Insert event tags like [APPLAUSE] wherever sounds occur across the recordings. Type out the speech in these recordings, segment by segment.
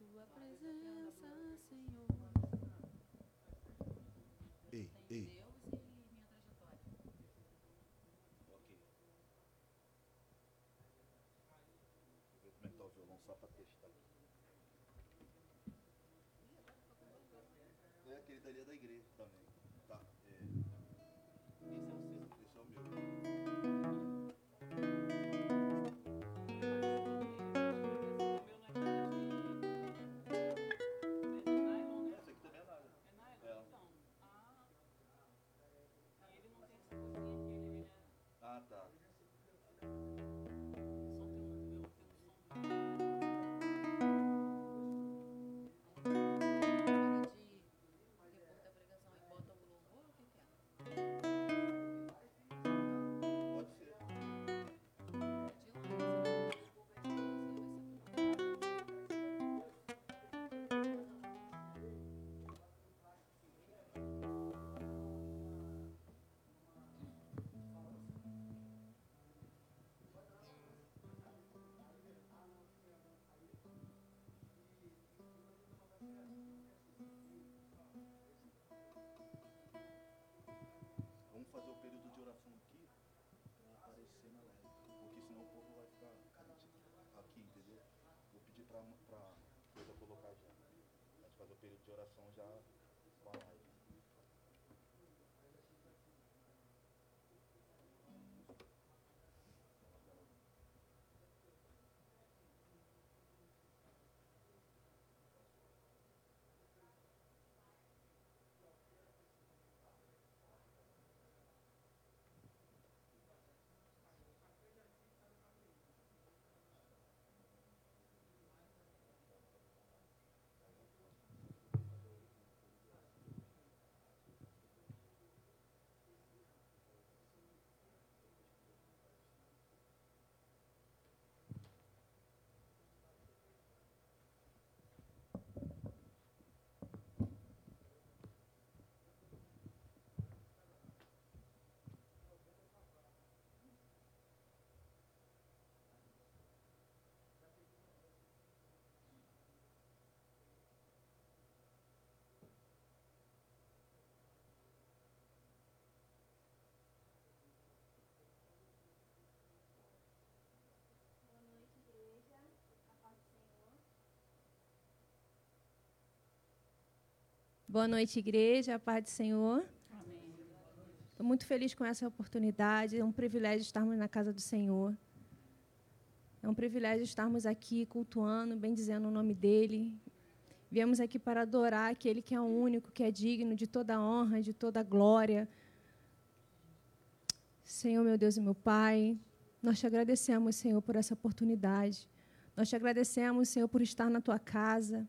tua presença, Senhor. Ei, ei. E é tá só testar. É, aquele dali é da igreja também. Boa noite, igreja, a paz do Senhor. Estou muito feliz com essa oportunidade. É um privilégio estarmos na casa do Senhor. É um privilégio estarmos aqui cultuando, bendizendo o nome dEle. Viemos aqui para adorar aquele que é o único, que é digno de toda honra, de toda glória. Senhor, meu Deus e meu Pai, nós te agradecemos, Senhor, por essa oportunidade. Nós te agradecemos, Senhor, por estar na tua casa.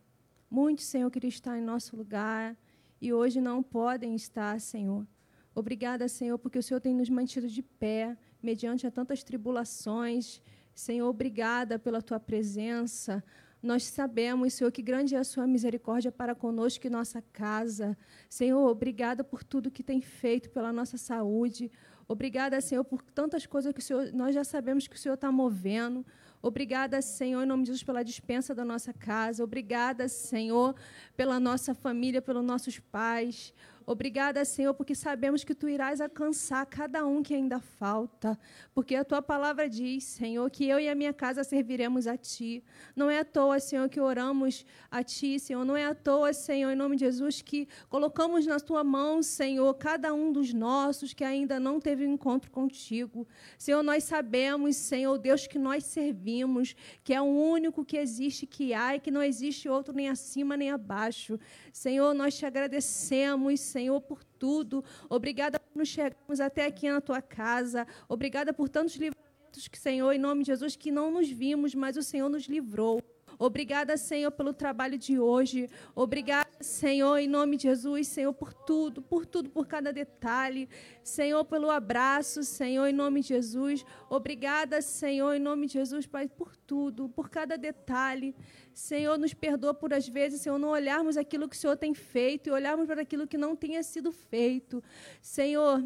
Muitos, Senhor, queriam estar em nosso lugar e hoje não podem estar, Senhor. Obrigada, Senhor, porque o Senhor tem nos mantido de pé mediante a tantas tribulações. Senhor, obrigada pela tua presença. Nós sabemos, Senhor, que grande é a sua misericórdia para conosco e nossa casa. Senhor, obrigada por tudo que tem feito pela nossa saúde. Obrigada, Senhor, por tantas coisas que o Senhor, nós já sabemos que o Senhor está movendo. Obrigada, Senhor, em nome de Jesus, pela dispensa da nossa casa. Obrigada, Senhor, pela nossa família, pelos nossos pais. Obrigada, Senhor, porque sabemos que tu irás alcançar cada um que ainda falta. Porque a tua palavra diz, Senhor, que eu e a minha casa serviremos a ti. Não é à toa, Senhor, que oramos a ti, Senhor. Não é à toa, Senhor, em nome de Jesus, que colocamos na tua mão, Senhor, cada um dos nossos que ainda não teve um encontro contigo. Senhor, nós sabemos, Senhor, Deus, que nós servimos, que é o único que existe, que há e que não existe outro nem acima nem abaixo. Senhor, nós te agradecemos, Senhor, por tudo. Obrigada por nos chegarmos até aqui na tua casa. Obrigada por tantos livramentos que, Senhor, em nome de Jesus, que não nos vimos, mas o Senhor nos livrou. Obrigada, Senhor, pelo trabalho de hoje. Obrigada, Senhor, em nome de Jesus, Senhor, por tudo, por tudo, por cada detalhe. Senhor, pelo abraço, Senhor, em nome de Jesus. Obrigada, Senhor, em nome de Jesus, Pai, por tudo, por cada detalhe. Senhor, nos perdoa por às vezes, Senhor, não olharmos aquilo que o Senhor tem feito e olharmos para aquilo que não tenha sido feito. Senhor,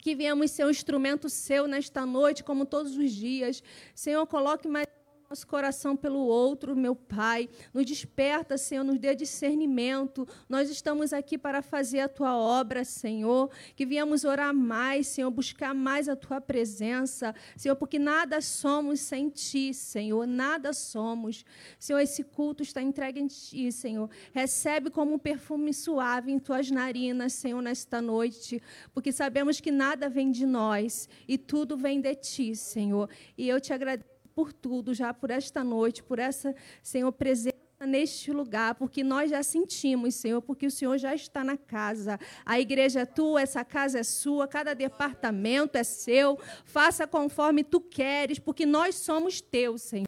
que venhamos ser um instrumento seu nesta noite, como todos os dias. Senhor, coloque mais nosso coração pelo outro, meu Pai. Nos desperta, Senhor, nos dê discernimento. Nós estamos aqui para fazer a tua obra, Senhor. Que viemos orar mais, Senhor, buscar mais a tua presença, Senhor, porque nada somos sem ti, Senhor, nada somos. Senhor, esse culto está entregue em ti, Senhor. Recebe como um perfume suave em tuas narinas, Senhor, nesta noite, porque sabemos que nada vem de nós e tudo vem de ti, Senhor. E eu te agradeço por tudo, já por esta noite, por essa, Senhor, presença neste lugar, porque nós já sentimos, Senhor, porque o Senhor já está na casa. A igreja é tua, essa casa é sua, cada departamento é seu. Faça conforme tu queres, porque nós somos teus, Senhor.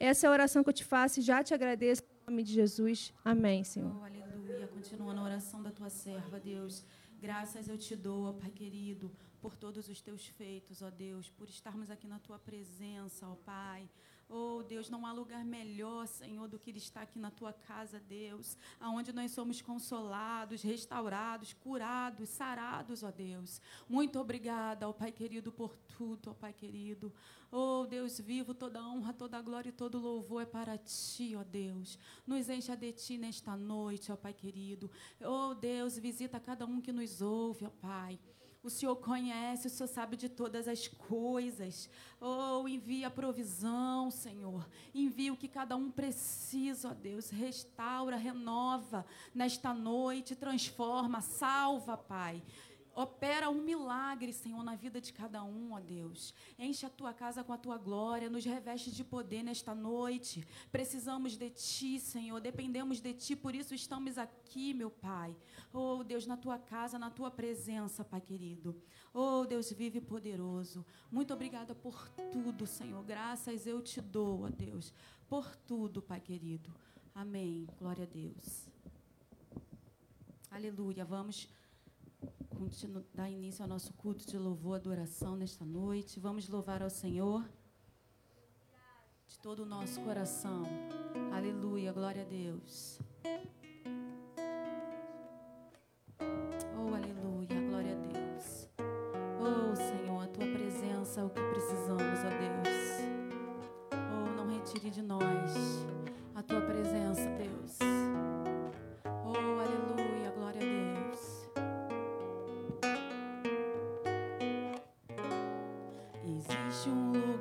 Essa é a oração que eu te faço e já te agradeço em nome de Jesus. Amém, Senhor. Oh, aleluia. Continua na oração da tua serva, Deus. Graças eu te dou, Pai querido, por todos os teus feitos, ó Deus, por estarmos aqui na tua presença, ó Pai. Oh, Deus, não há lugar melhor, Senhor, do que estar aqui na tua casa, Deus, aonde nós somos consolados, restaurados, curados, sarados, ó Deus. Muito obrigada, ó Pai querido, por tudo, ó Pai querido. Oh, Deus vivo, toda honra, toda glória e todo louvor é para ti, ó Deus. Nos encha de ti nesta noite, ó Pai querido. Oh, Deus, visita cada um que nos ouve, ó Pai. O Senhor conhece, o Senhor sabe de todas as coisas. Oh, envia a provisão, Senhor. Envia o que cada um precisa, ó Deus. Restaura, renova nesta noite, transforma, salva, Pai. Opera um milagre, Senhor, na vida de cada um, ó Deus. Enche a tua casa com a tua glória, nos reveste de poder nesta noite. Precisamos de ti, Senhor, dependemos de ti, por isso estamos aqui, meu Pai. Oh, Deus, na tua casa, na tua presença, Pai querido. Oh, Deus vive poderoso. Muito obrigada por tudo, Senhor. Graças eu te dou, ó Deus, por tudo, Pai querido. Amém. Glória a Deus. Aleluia. Vamos dar início ao nosso culto de louvor e adoração nesta noite. Vamos louvar ao Senhor de todo o nosso coração. Aleluia. Glória a Deus. Oh, aleluia. Glória a Deus. Oh, Senhor, a tua presença é o que precisamos, ó Deus. Oh, não retire de nós Existe um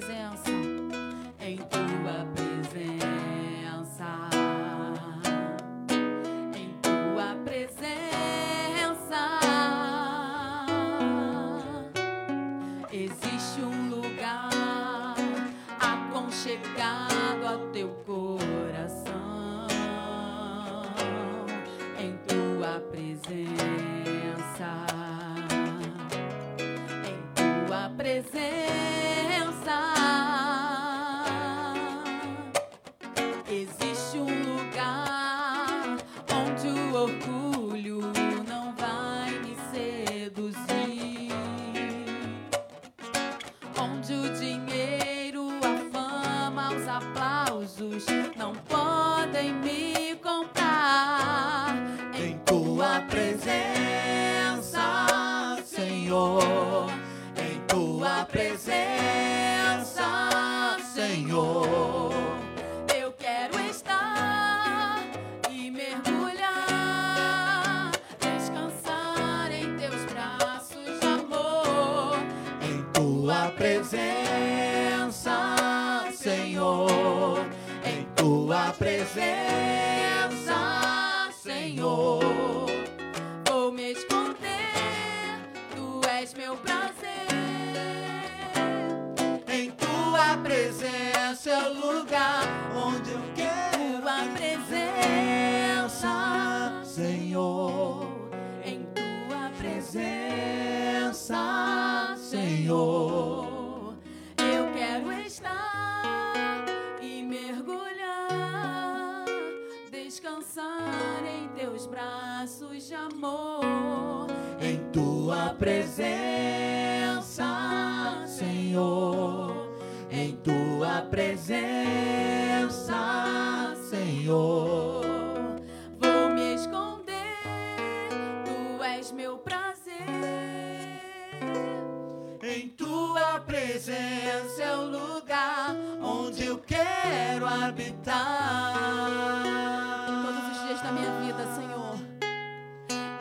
presença, quero habitar todos os dias da minha vida, Senhor.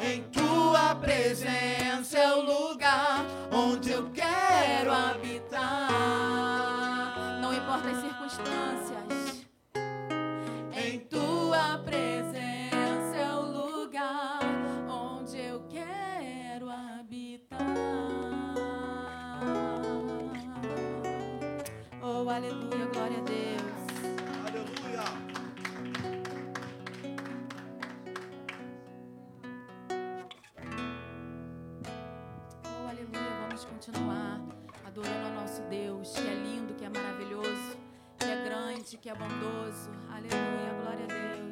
Em tua presença é o lugar onde eu quero habitar. Não importa as circunstâncias. de que é bondoso. Aleluia, glória a Deus.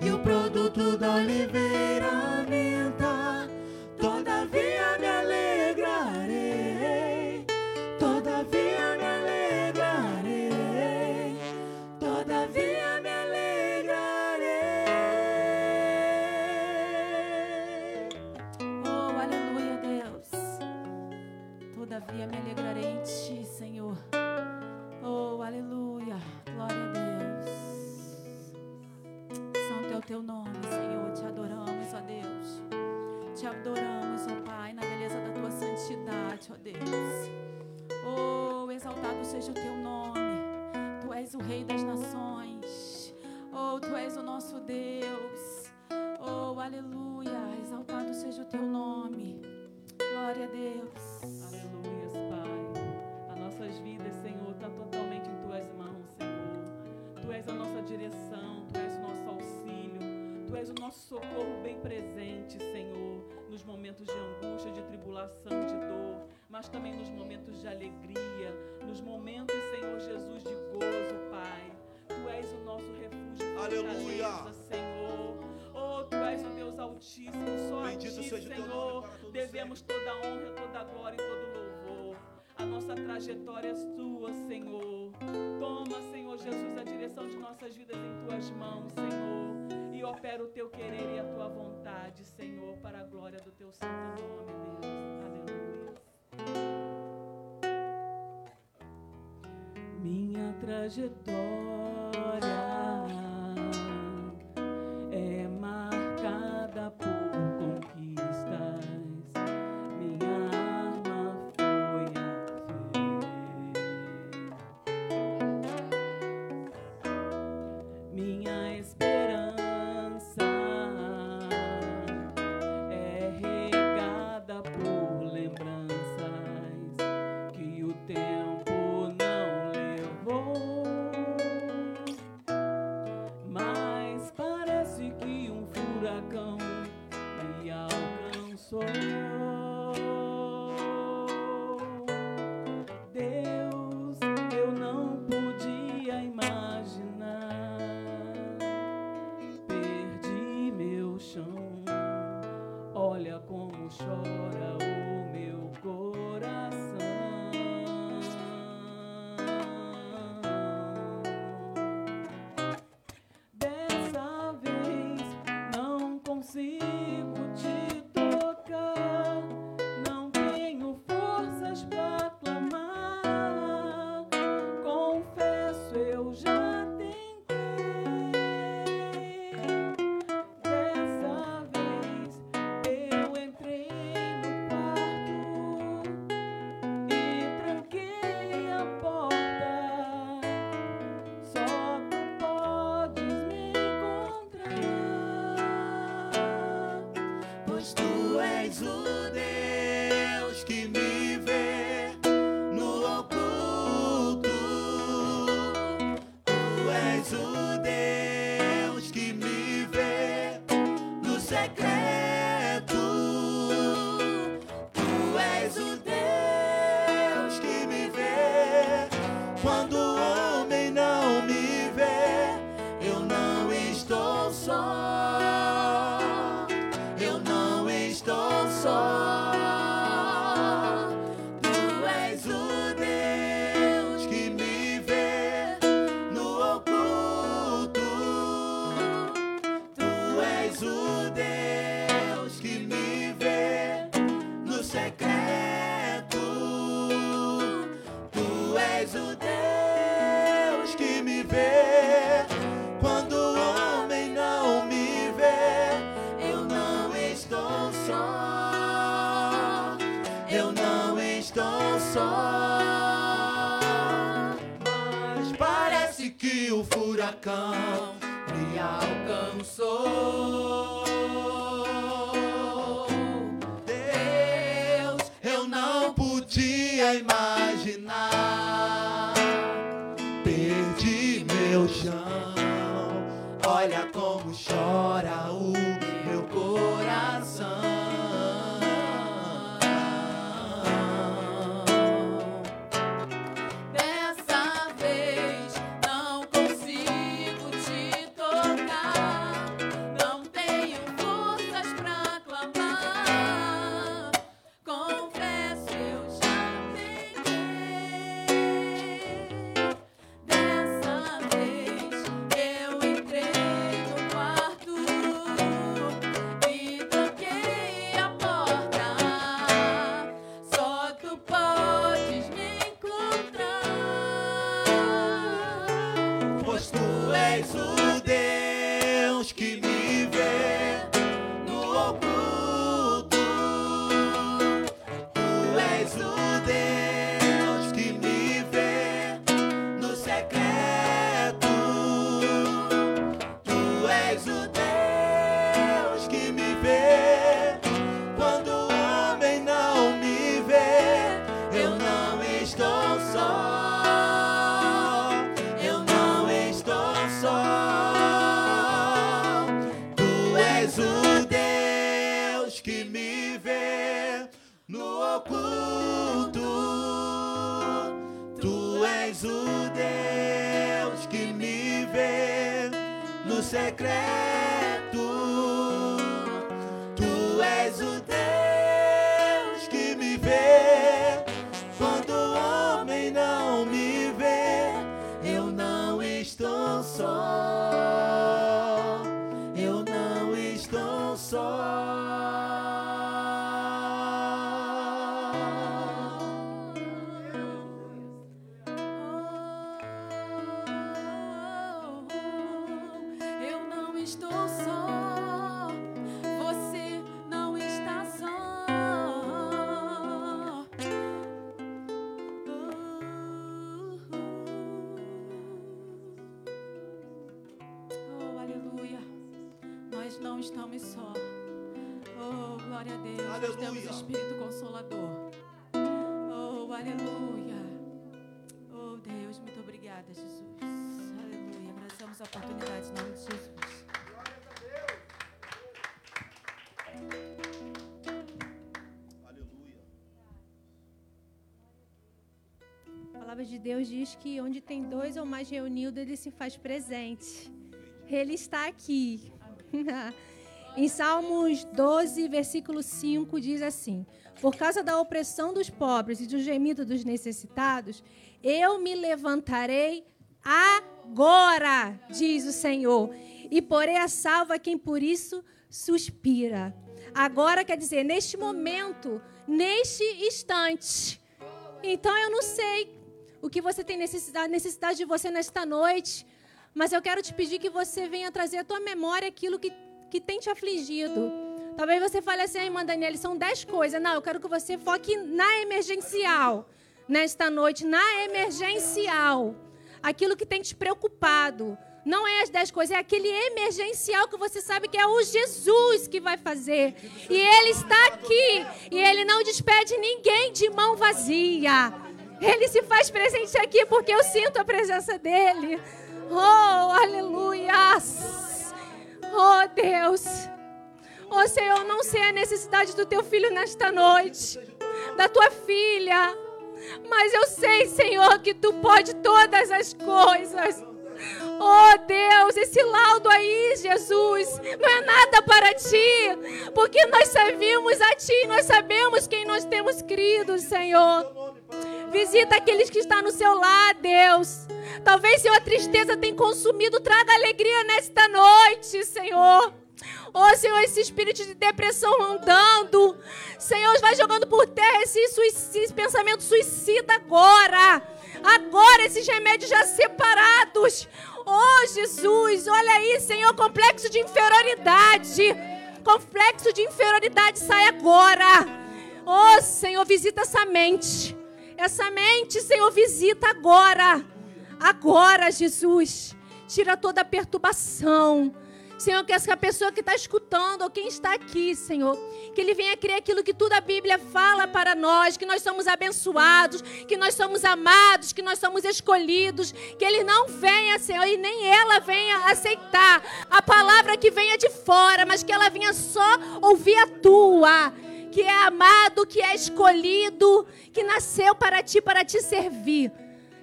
E o produto da oliveira minta. Todavia me teu nome, Senhor. Te adoramos, ó Deus. Te adoramos, ó Pai, na beleza da tua santidade, ó Deus. Oh, exaltado seja o teu nome. Tu és o Rei das nações. Oh, tu és o nosso Deus. Oh, aleluia. Exaltado seja o teu nome. Glória a Deus. Aleluias, Pai. As nossas vidas, Senhor, está totalmente em tuas mãos, Senhor. Tu és a nossa direção, és o nosso socorro bem presente, Senhor, nos momentos de angústia, de tribulação, de dor, mas também nos momentos de alegria, nos momentos, Senhor Jesus, de gozo, Pai. Tu és o nosso refúgio Aleluia. fortaleza, Senhor. Oh, tu és o Deus Altíssimo, só Bendito a ti, Senhor, todo devemos toda a honra, toda glória e todo louvor. A nossa trajetória é tua, Senhor. Toma, Senhor Jesus, a direção de nossas vidas em tuas mãos, Senhor. E opera o teu querer e a tua vontade, Senhor, para a glória do teu santo nome, Deus. Aleluia. Minha trajetória palavra de Deus diz que onde tem dois ou mais reunidos, ele se faz presente. Ele está aqui. [LAUGHS] em Salmos 12, versículo 5, diz assim: Por causa da opressão dos pobres e do gemido dos necessitados, eu me levantarei agora, diz o Senhor, e porei a salva quem por isso suspira. Agora quer dizer, neste momento, neste instante. Então eu não sei o que você tem necessidade, necessidade de você nesta noite, mas eu quero te pedir que você venha trazer à tua memória aquilo que, que tem te afligido. Talvez você fale assim, irmã Daniela, são dez coisas. Não, eu quero que você foque na emergencial. Nesta noite, na emergencial. Aquilo que tem te preocupado. Não é as dez coisas, é aquele emergencial que você sabe que é o Jesus que vai fazer. E Ele está aqui. E Ele não despede ninguém de mão vazia. Ele se faz presente aqui porque eu sinto a presença dEle. Oh, aleluias. Oh, Deus. Oh, Senhor, não sei a necessidade do teu filho nesta noite, da tua filha. Mas eu sei, Senhor, que tu pode todas as coisas. Oh Deus, esse laudo aí, Jesus, não é nada para ti, porque nós servimos a ti, nós sabemos quem nós temos crido, Senhor. Visita aqueles que estão no seu lar, Deus. Talvez, Senhor, a tristeza tenha consumido, traga alegria nesta noite, Senhor. Oh, Senhor, esse espírito de depressão andando. Senhor, vai jogando por terra esse, suicídio, esse pensamento suicida agora. Agora, esses remédios já separados. Oh, Jesus, olha aí, Senhor, complexo de inferioridade. Complexo de inferioridade sai agora. Oh, Senhor, visita essa mente. Essa mente, Senhor, visita agora. Agora, Jesus, tira toda a perturbação. Senhor, que essa pessoa que está escutando, ou quem está aqui, Senhor, que ele venha crer aquilo que toda a Bíblia fala para nós, que nós somos abençoados, que nós somos amados, que nós somos escolhidos, que ele não venha, Senhor, e nem ela venha aceitar a palavra que venha de fora, mas que ela venha só ouvir a tua, que é amado, que é escolhido, que nasceu para ti, para te servir.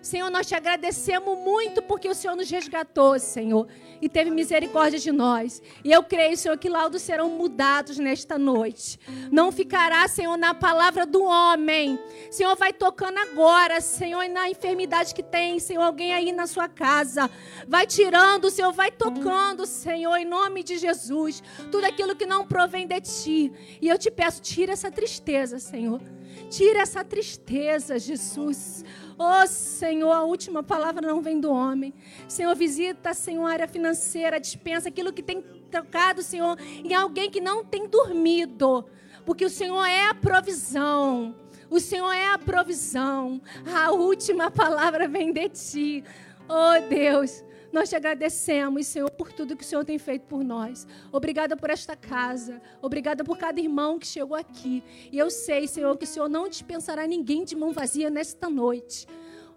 Senhor, nós te agradecemos muito porque o Senhor nos resgatou, Senhor, e teve misericórdia de nós. E eu creio, Senhor, que laudos serão mudados nesta noite. Não ficará, Senhor, na palavra do homem. Senhor, vai tocando agora, Senhor, na enfermidade que tem, Senhor, alguém aí na sua casa. Vai tirando, Senhor, vai tocando, Senhor, em nome de Jesus. Tudo aquilo que não provém de ti. E eu te peço, tira essa tristeza, Senhor. Tira essa tristeza, Jesus. Oh, Senhor, a última palavra não vem do homem. Senhor, visita, Senhor, a área financeira, dispensa aquilo que tem tocado, Senhor, em alguém que não tem dormido. Porque o Senhor é a provisão. O Senhor é a provisão. A última palavra vem de ti. Oh, Deus. Nós te agradecemos, Senhor, por tudo que o Senhor tem feito por nós. Obrigada por esta casa. Obrigada por cada irmão que chegou aqui. E eu sei, Senhor, que o Senhor não dispensará ninguém de mão vazia nesta noite.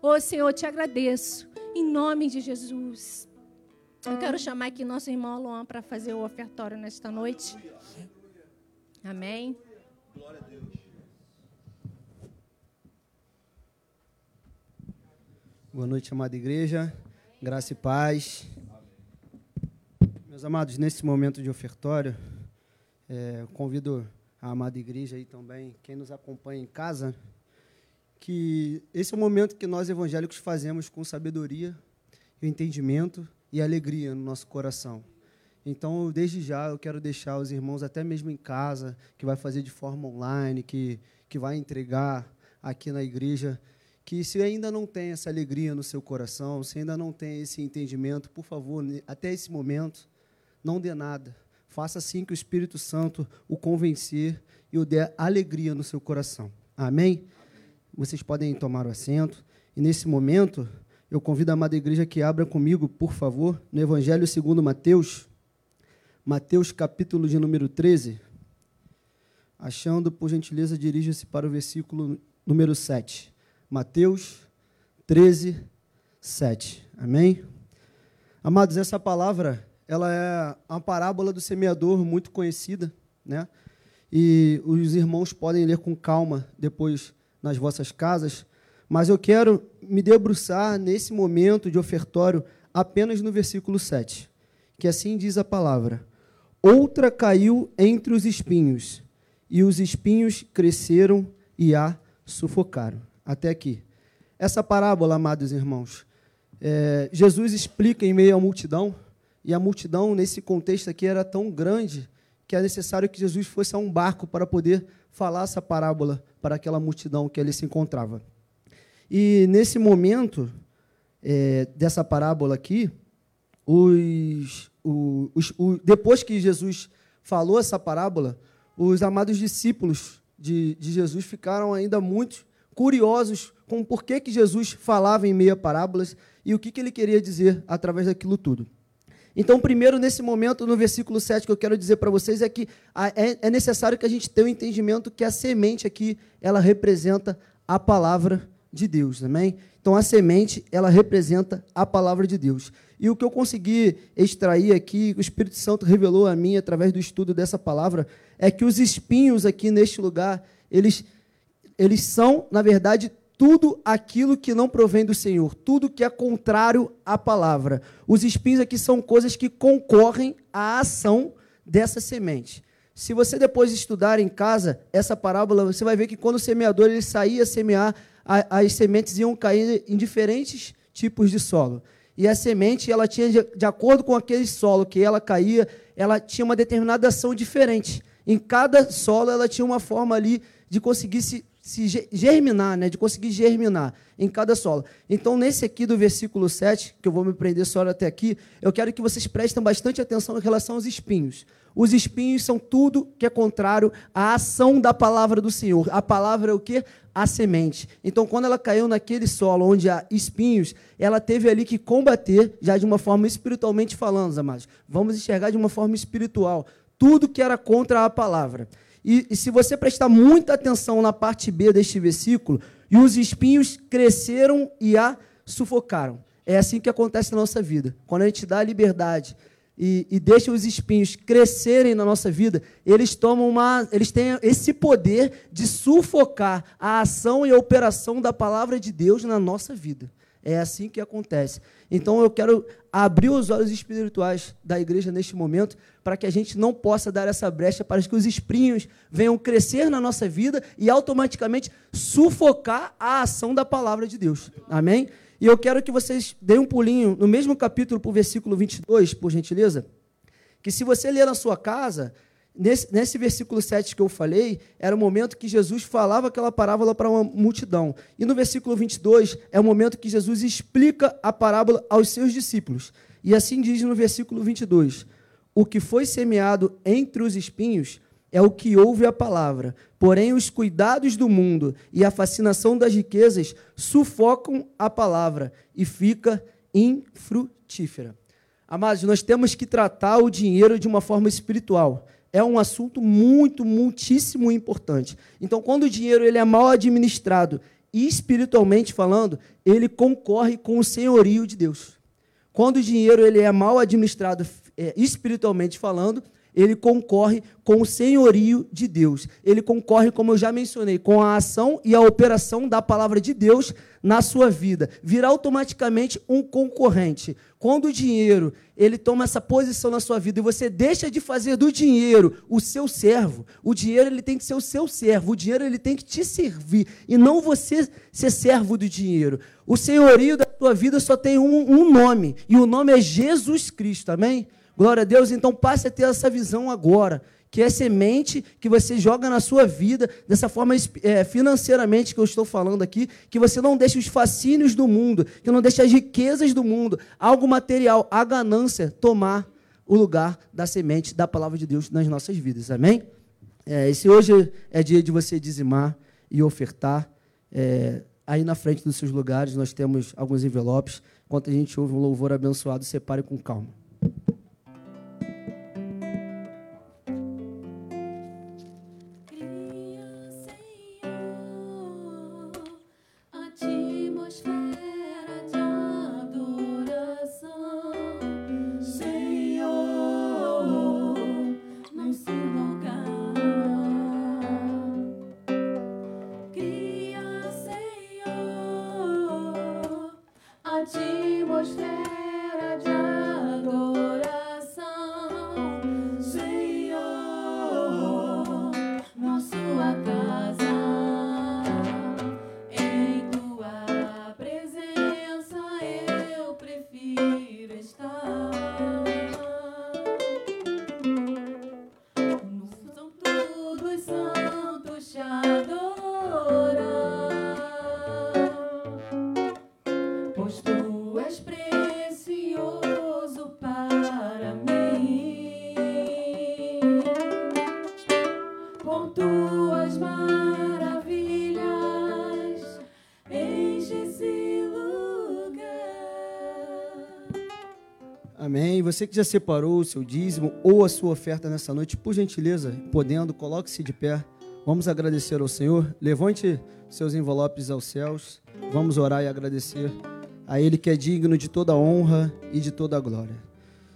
Oh, Senhor, te agradeço. Em nome de Jesus. Eu quero chamar aqui nosso irmão Luan para fazer o ofertório nesta noite. Amém. Glória a Deus. Boa noite, amada igreja. Graça e paz. Meus amados, nesse momento de ofertório, é, convido a amada igreja aí também, quem nos acompanha em casa, que esse é o momento que nós evangélicos fazemos com sabedoria, entendimento e alegria no nosso coração. Então, desde já, eu quero deixar os irmãos, até mesmo em casa, que vai fazer de forma online, que, que vai entregar aqui na igreja, que se ainda não tem essa alegria no seu coração, se ainda não tem esse entendimento, por favor, até esse momento, não dê nada. Faça assim que o Espírito Santo o convencer e o dê alegria no seu coração. Amém? Vocês podem tomar o assento. E nesse momento, eu convido a amada igreja que abra comigo, por favor, no Evangelho segundo Mateus, Mateus capítulo de número 13. Achando, por gentileza, dirija-se para o versículo número 7. Mateus 13, 7. Amém? Amados, essa palavra, ela é uma parábola do semeador muito conhecida, né? E os irmãos podem ler com calma depois nas vossas casas, mas eu quero me debruçar nesse momento de ofertório apenas no versículo 7, que assim diz a palavra: Outra caiu entre os espinhos, e os espinhos cresceram e a sufocaram até aqui. Essa parábola, amados irmãos, é, Jesus explica em meio à multidão, e a multidão, nesse contexto aqui, era tão grande que é necessário que Jesus fosse a um barco para poder falar essa parábola para aquela multidão que ali se encontrava. E nesse momento é, dessa parábola aqui, os, os, os, depois que Jesus falou essa parábola, os amados discípulos de, de Jesus ficaram ainda muito curiosos com por que, que Jesus falava em meia parábolas e o que, que ele queria dizer através daquilo tudo. Então, primeiro, nesse momento, no versículo 7, que eu quero dizer para vocês é que é, é necessário que a gente tenha o um entendimento que a semente aqui, ela representa a palavra de Deus, amém? Então, a semente, ela representa a palavra de Deus. E o que eu consegui extrair aqui, o Espírito Santo revelou a mim, através do estudo dessa palavra, é que os espinhos aqui neste lugar, eles eles são, na verdade, tudo aquilo que não provém do Senhor, tudo que é contrário à palavra. Os espinhos aqui são coisas que concorrem à ação dessa semente. Se você depois estudar em casa essa parábola, você vai ver que quando o semeador ele saía a semear, as sementes iam cair em diferentes tipos de solo. E a semente, ela tinha, de, de acordo com aquele solo que ela caía, ela tinha uma determinada ação diferente. Em cada solo, ela tinha uma forma ali de conseguir se se ge- germinar, né, de conseguir germinar em cada solo. Então, nesse aqui do versículo 7, que eu vou me prender só até aqui, eu quero que vocês prestem bastante atenção em relação aos espinhos. Os espinhos são tudo que é contrário à ação da palavra do Senhor. A palavra é o quê? A semente. Então, quando ela caiu naquele solo onde há espinhos, ela teve ali que combater, já de uma forma espiritualmente falando, amados. Vamos enxergar de uma forma espiritual tudo que era contra a palavra. E, e se você prestar muita atenção na parte B deste versículo, e os espinhos cresceram e a sufocaram. É assim que acontece na nossa vida. Quando a gente dá a liberdade e, e deixa os espinhos crescerem na nossa vida, eles tomam uma, eles têm esse poder de sufocar a ação e a operação da palavra de Deus na nossa vida. É assim que acontece. Então eu quero abrir os olhos espirituais da igreja neste momento para que a gente não possa dar essa brecha para que os espinhos venham crescer na nossa vida e automaticamente sufocar a ação da palavra de Deus. Amém? E eu quero que vocês deem um pulinho no mesmo capítulo para o versículo 22, por gentileza. Que se você ler na sua casa, nesse, nesse versículo 7 que eu falei, era o momento que Jesus falava aquela parábola para uma multidão. E no versículo 22 é o momento que Jesus explica a parábola aos seus discípulos. E assim diz no versículo 22: O que foi semeado entre os espinhos é o que ouve a palavra, porém os cuidados do mundo e a fascinação das riquezas sufocam a palavra e fica infrutífera. Amados, nós temos que tratar o dinheiro de uma forma espiritual. É um assunto muito, muitíssimo importante. Então, quando o dinheiro ele é mal administrado, espiritualmente falando, ele concorre com o senhorio de Deus. Quando o dinheiro ele é mal administrado é, espiritualmente falando, ele concorre com o senhorio de Deus. Ele concorre, como eu já mencionei, com a ação e a operação da palavra de Deus na sua vida. Vira automaticamente um concorrente. Quando o dinheiro ele toma essa posição na sua vida e você deixa de fazer do dinheiro o seu servo, o dinheiro ele tem que ser o seu servo, o dinheiro ele tem que te servir e não você ser servo do dinheiro. O senhorio da tua vida só tem um, um nome e o nome é Jesus Cristo, amém? Glória a Deus, então passe a ter essa visão agora, que é semente que você joga na sua vida, dessa forma é, financeiramente que eu estou falando aqui, que você não deixe os fascínios do mundo, que não deixe as riquezas do mundo, algo material, a ganância, tomar o lugar da semente da palavra de Deus nas nossas vidas, amém? É, esse hoje é dia de você dizimar e ofertar. É, aí na frente dos seus lugares nós temos alguns envelopes. Enquanto a gente ouve um louvor abençoado, separe com calma. Você que já separou o seu dízimo ou a sua oferta nessa noite, por gentileza, podendo, coloque-se de pé. Vamos agradecer ao Senhor. Levante seus envelopes aos céus. Vamos orar e agradecer a Ele que é digno de toda honra e de toda glória.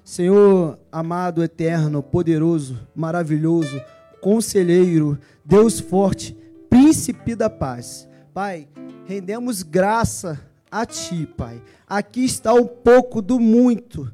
Senhor amado, eterno, poderoso, maravilhoso, conselheiro, Deus forte, príncipe da paz. Pai, rendemos graça a Ti, Pai. Aqui está um pouco do muito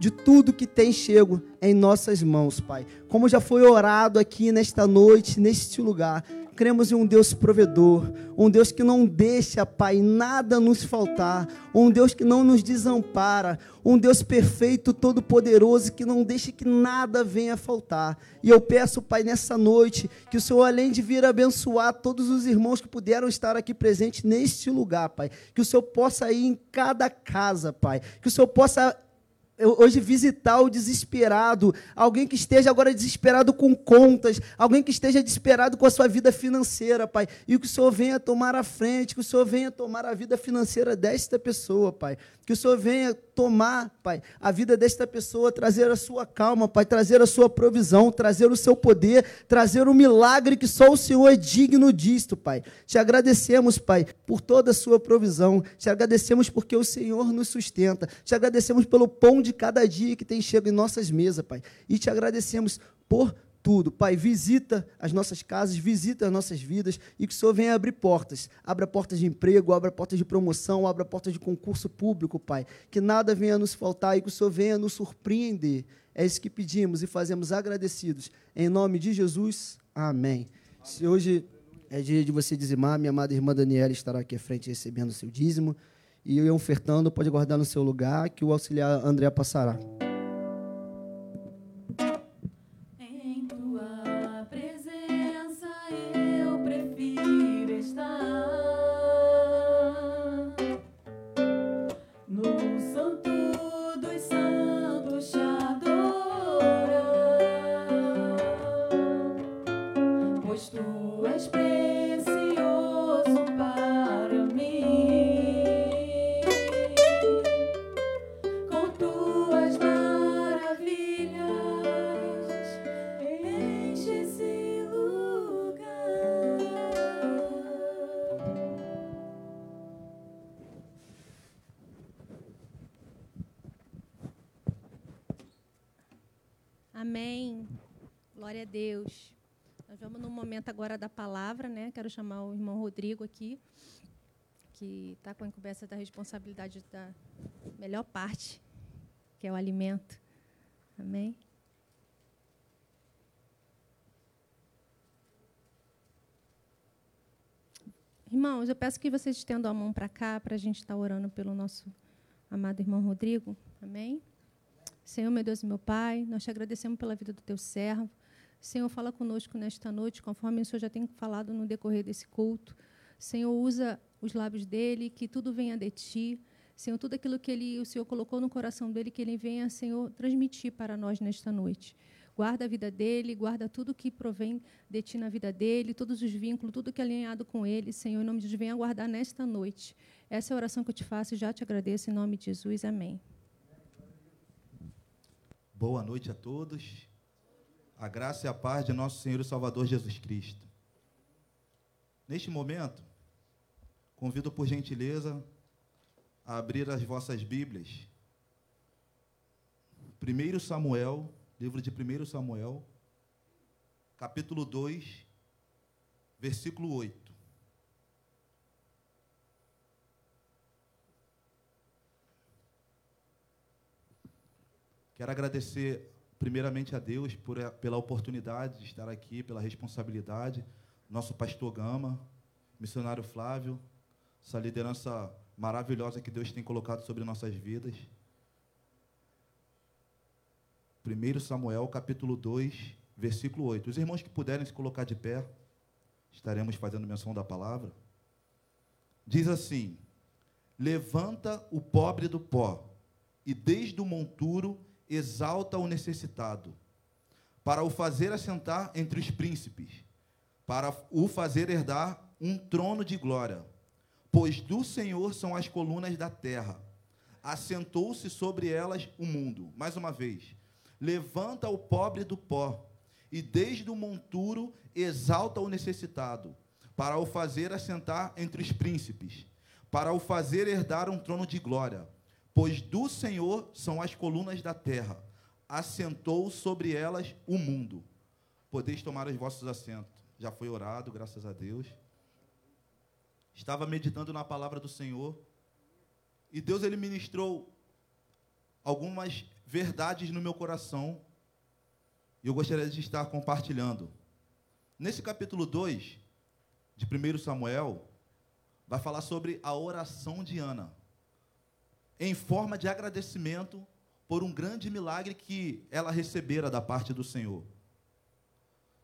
de tudo que tem chego em nossas mãos, Pai. Como já foi orado aqui nesta noite, neste lugar, cremos em um Deus provedor, um Deus que não deixa, Pai, nada nos faltar, um Deus que não nos desampara, um Deus perfeito, todo-poderoso, que não deixa que nada venha faltar. E eu peço, Pai, nessa noite, que o Senhor, além de vir abençoar todos os irmãos que puderam estar aqui presentes neste lugar, Pai, que o Senhor possa ir em cada casa, Pai, que o Senhor possa hoje visitar o desesperado, alguém que esteja agora desesperado com contas, alguém que esteja desesperado com a sua vida financeira, Pai, e que o Senhor venha tomar a frente, que o Senhor venha tomar a vida financeira desta pessoa, Pai, que o Senhor venha tomar, Pai, a vida desta pessoa, trazer a sua calma, Pai, trazer a sua provisão, trazer o seu poder, trazer o milagre que só o Senhor é digno disto, Pai. Te agradecemos, Pai, por toda a sua provisão, te agradecemos porque o Senhor nos sustenta, te agradecemos pelo pão de cada dia que tem chegado em nossas mesas, Pai, e te agradecemos por tudo. Pai, visita as nossas casas, visita as nossas vidas e que o Senhor venha abrir portas. Abra portas de emprego, abra portas de promoção, abra portas de concurso público, Pai. Que nada venha nos faltar e que o Senhor venha nos surpreender. É isso que pedimos e fazemos agradecidos. Em nome de Jesus, amém. Se hoje é dia de você dizimar, minha amada irmã Daniela estará aqui à frente recebendo o seu dízimo. E eu ofertando, pode guardar no seu lugar, que o auxiliar André passará. Chamar o irmão Rodrigo aqui, que está com a incumbência da responsabilidade da melhor parte, que é o alimento. Amém. Irmãos, eu peço que vocês estendam a mão para cá para a gente estar orando pelo nosso amado irmão Rodrigo. Amém. Senhor, meu Deus e meu Pai, nós te agradecemos pela vida do teu servo. Senhor, fala conosco nesta noite, conforme o Senhor já tem falado no decorrer desse culto. Senhor, usa os lábios dele, que tudo venha de ti. Senhor, tudo aquilo que ele, o Senhor colocou no coração dele, que ele venha, Senhor, transmitir para nós nesta noite. Guarda a vida dele, guarda tudo que provém de ti na vida dele, todos os vínculos, tudo que é alinhado com ele, Senhor, em nome de Jesus, venha guardar nesta noite. Essa é a oração que eu te faço e já te agradeço em nome de Jesus. Amém. Boa noite a todos. A graça e a paz de nosso Senhor e Salvador Jesus Cristo. Neste momento, convido por gentileza a abrir as vossas Bíblias. 1 Samuel, livro de 1 Samuel, capítulo 2, versículo 8. Quero agradecer primeiramente a Deus por, pela oportunidade de estar aqui, pela responsabilidade, nosso pastor Gama, missionário Flávio, essa liderança maravilhosa que Deus tem colocado sobre nossas vidas. 1 Samuel, capítulo 2, versículo 8. Os irmãos que puderem se colocar de pé, estaremos fazendo menção da palavra. Diz assim: Levanta o pobre do pó, e desde o monturo exalta o necessitado, para o fazer assentar entre os príncipes, para o fazer herdar um trono de glória. Pois do Senhor são as colunas da terra, assentou-se sobre elas o mundo. Mais uma vez, levanta o pobre do pó, e desde o monturo exalta o necessitado, para o fazer assentar entre os príncipes, para o fazer herdar um trono de glória pois do Senhor são as colunas da terra, assentou sobre elas o mundo. Podeis tomar os vossos assentos. Já foi orado, graças a Deus. Estava meditando na palavra do Senhor e Deus ele ministrou algumas verdades no meu coração e eu gostaria de estar compartilhando. Nesse capítulo 2, de 1 Samuel vai falar sobre a oração de Ana, em forma de agradecimento por um grande milagre que ela recebera da parte do Senhor.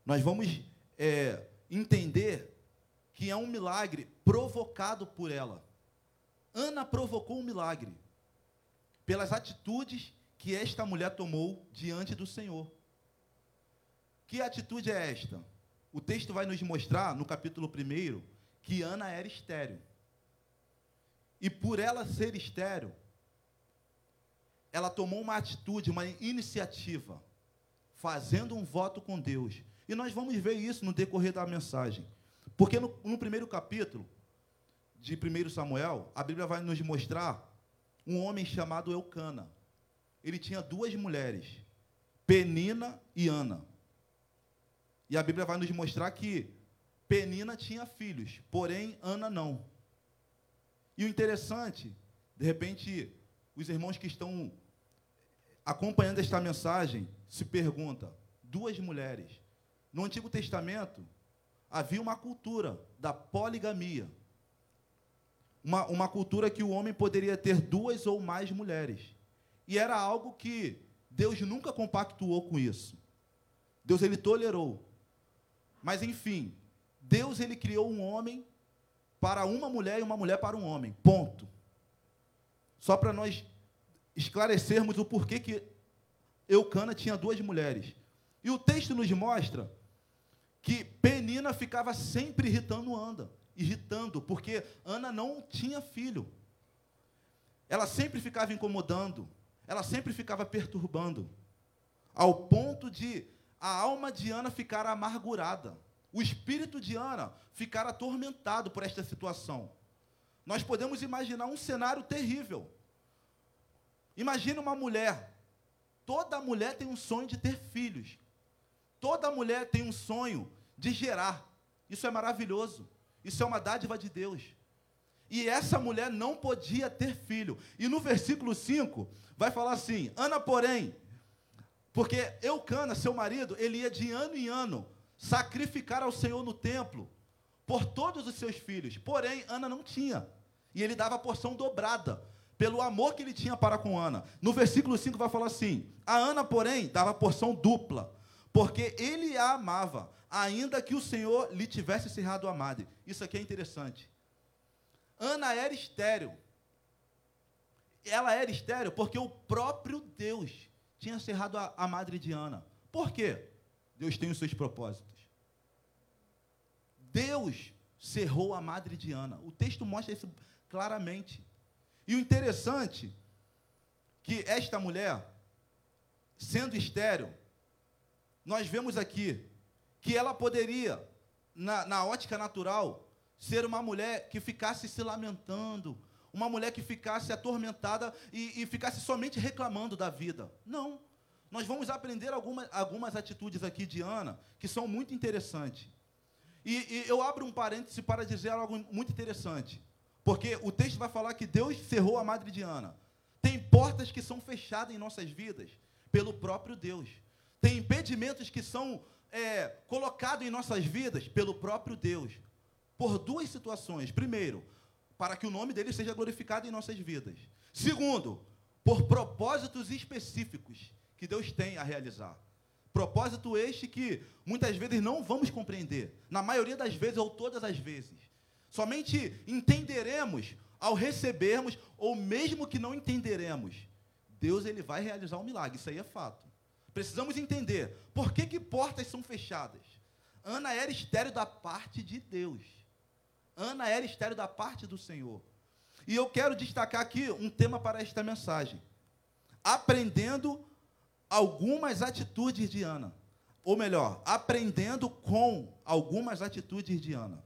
Nós vamos é, entender que é um milagre provocado por ela. Ana provocou um milagre pelas atitudes que esta mulher tomou diante do Senhor. Que atitude é esta? O texto vai nos mostrar, no capítulo 1, que Ana era estéreo. E por ela ser estéreo, ela tomou uma atitude, uma iniciativa, fazendo um voto com Deus. E nós vamos ver isso no decorrer da mensagem. Porque no, no primeiro capítulo de 1 Samuel, a Bíblia vai nos mostrar um homem chamado Eucana. Ele tinha duas mulheres, Penina e Ana. E a Bíblia vai nos mostrar que Penina tinha filhos, porém Ana não. E o interessante, de repente, os irmãos que estão acompanhando esta mensagem se perguntam: duas mulheres. No Antigo Testamento, havia uma cultura da poligamia. Uma, uma cultura que o homem poderia ter duas ou mais mulheres. E era algo que Deus nunca compactuou com isso. Deus ele tolerou. Mas enfim, Deus ele criou um homem para uma mulher e uma mulher para um homem. Ponto. Só para nós esclarecermos o porquê que Eucana tinha duas mulheres. E o texto nos mostra que Penina ficava sempre irritando Ana, irritando, porque Ana não tinha filho. Ela sempre ficava incomodando, ela sempre ficava perturbando, ao ponto de a alma de Ana ficar amargurada. O espírito de Ana ficar atormentado por esta situação. Nós podemos imaginar um cenário terrível. Imagine uma mulher. Toda mulher tem um sonho de ter filhos. Toda mulher tem um sonho de gerar. Isso é maravilhoso. Isso é uma dádiva de Deus. E essa mulher não podia ter filho. E no versículo 5 vai falar assim: Ana, porém, porque Eucana, seu marido, ele ia de ano em ano sacrificar ao Senhor no templo por todos os seus filhos. Porém, Ana não tinha. E ele dava a porção dobrada, pelo amor que ele tinha para com Ana. No versículo 5 vai falar assim: A Ana, porém, dava a porção dupla, porque ele a amava, ainda que o Senhor lhe tivesse cerrado a madre. Isso aqui é interessante. Ana era estéril. Ela era estéril porque o próprio Deus tinha cerrado a, a madre de Ana. Por quê? Deus tem os seus propósitos. Deus cerrou a madre de Ana. O texto mostra isso claramente. E o interessante que esta mulher, sendo estéril, nós vemos aqui que ela poderia, na, na ótica natural, ser uma mulher que ficasse se lamentando, uma mulher que ficasse atormentada e, e ficasse somente reclamando da vida. Não. Nós vamos aprender alguma, algumas atitudes aqui de Ana que são muito interessantes. E, e, eu abro um parêntese para dizer algo muito interessante. Porque o texto vai falar que Deus cerrou a madre de Ana. Tem portas que são fechadas em nossas vidas pelo próprio Deus. Tem impedimentos que são é, colocados em nossas vidas pelo próprio Deus. Por duas situações. Primeiro, para que o nome dele seja glorificado em nossas vidas. Segundo, por propósitos específicos que Deus tem a realizar. Propósito este que muitas vezes não vamos compreender, na maioria das vezes ou todas as vezes. Somente entenderemos ao recebermos, ou mesmo que não entenderemos, Deus ele vai realizar um milagre, isso aí é fato. Precisamos entender por que, que portas são fechadas. Ana era estéreo da parte de Deus. Ana era estéreo da parte do Senhor. E eu quero destacar aqui um tema para esta mensagem. Aprendendo algumas atitudes de Ana. Ou melhor, aprendendo com algumas atitudes de Ana.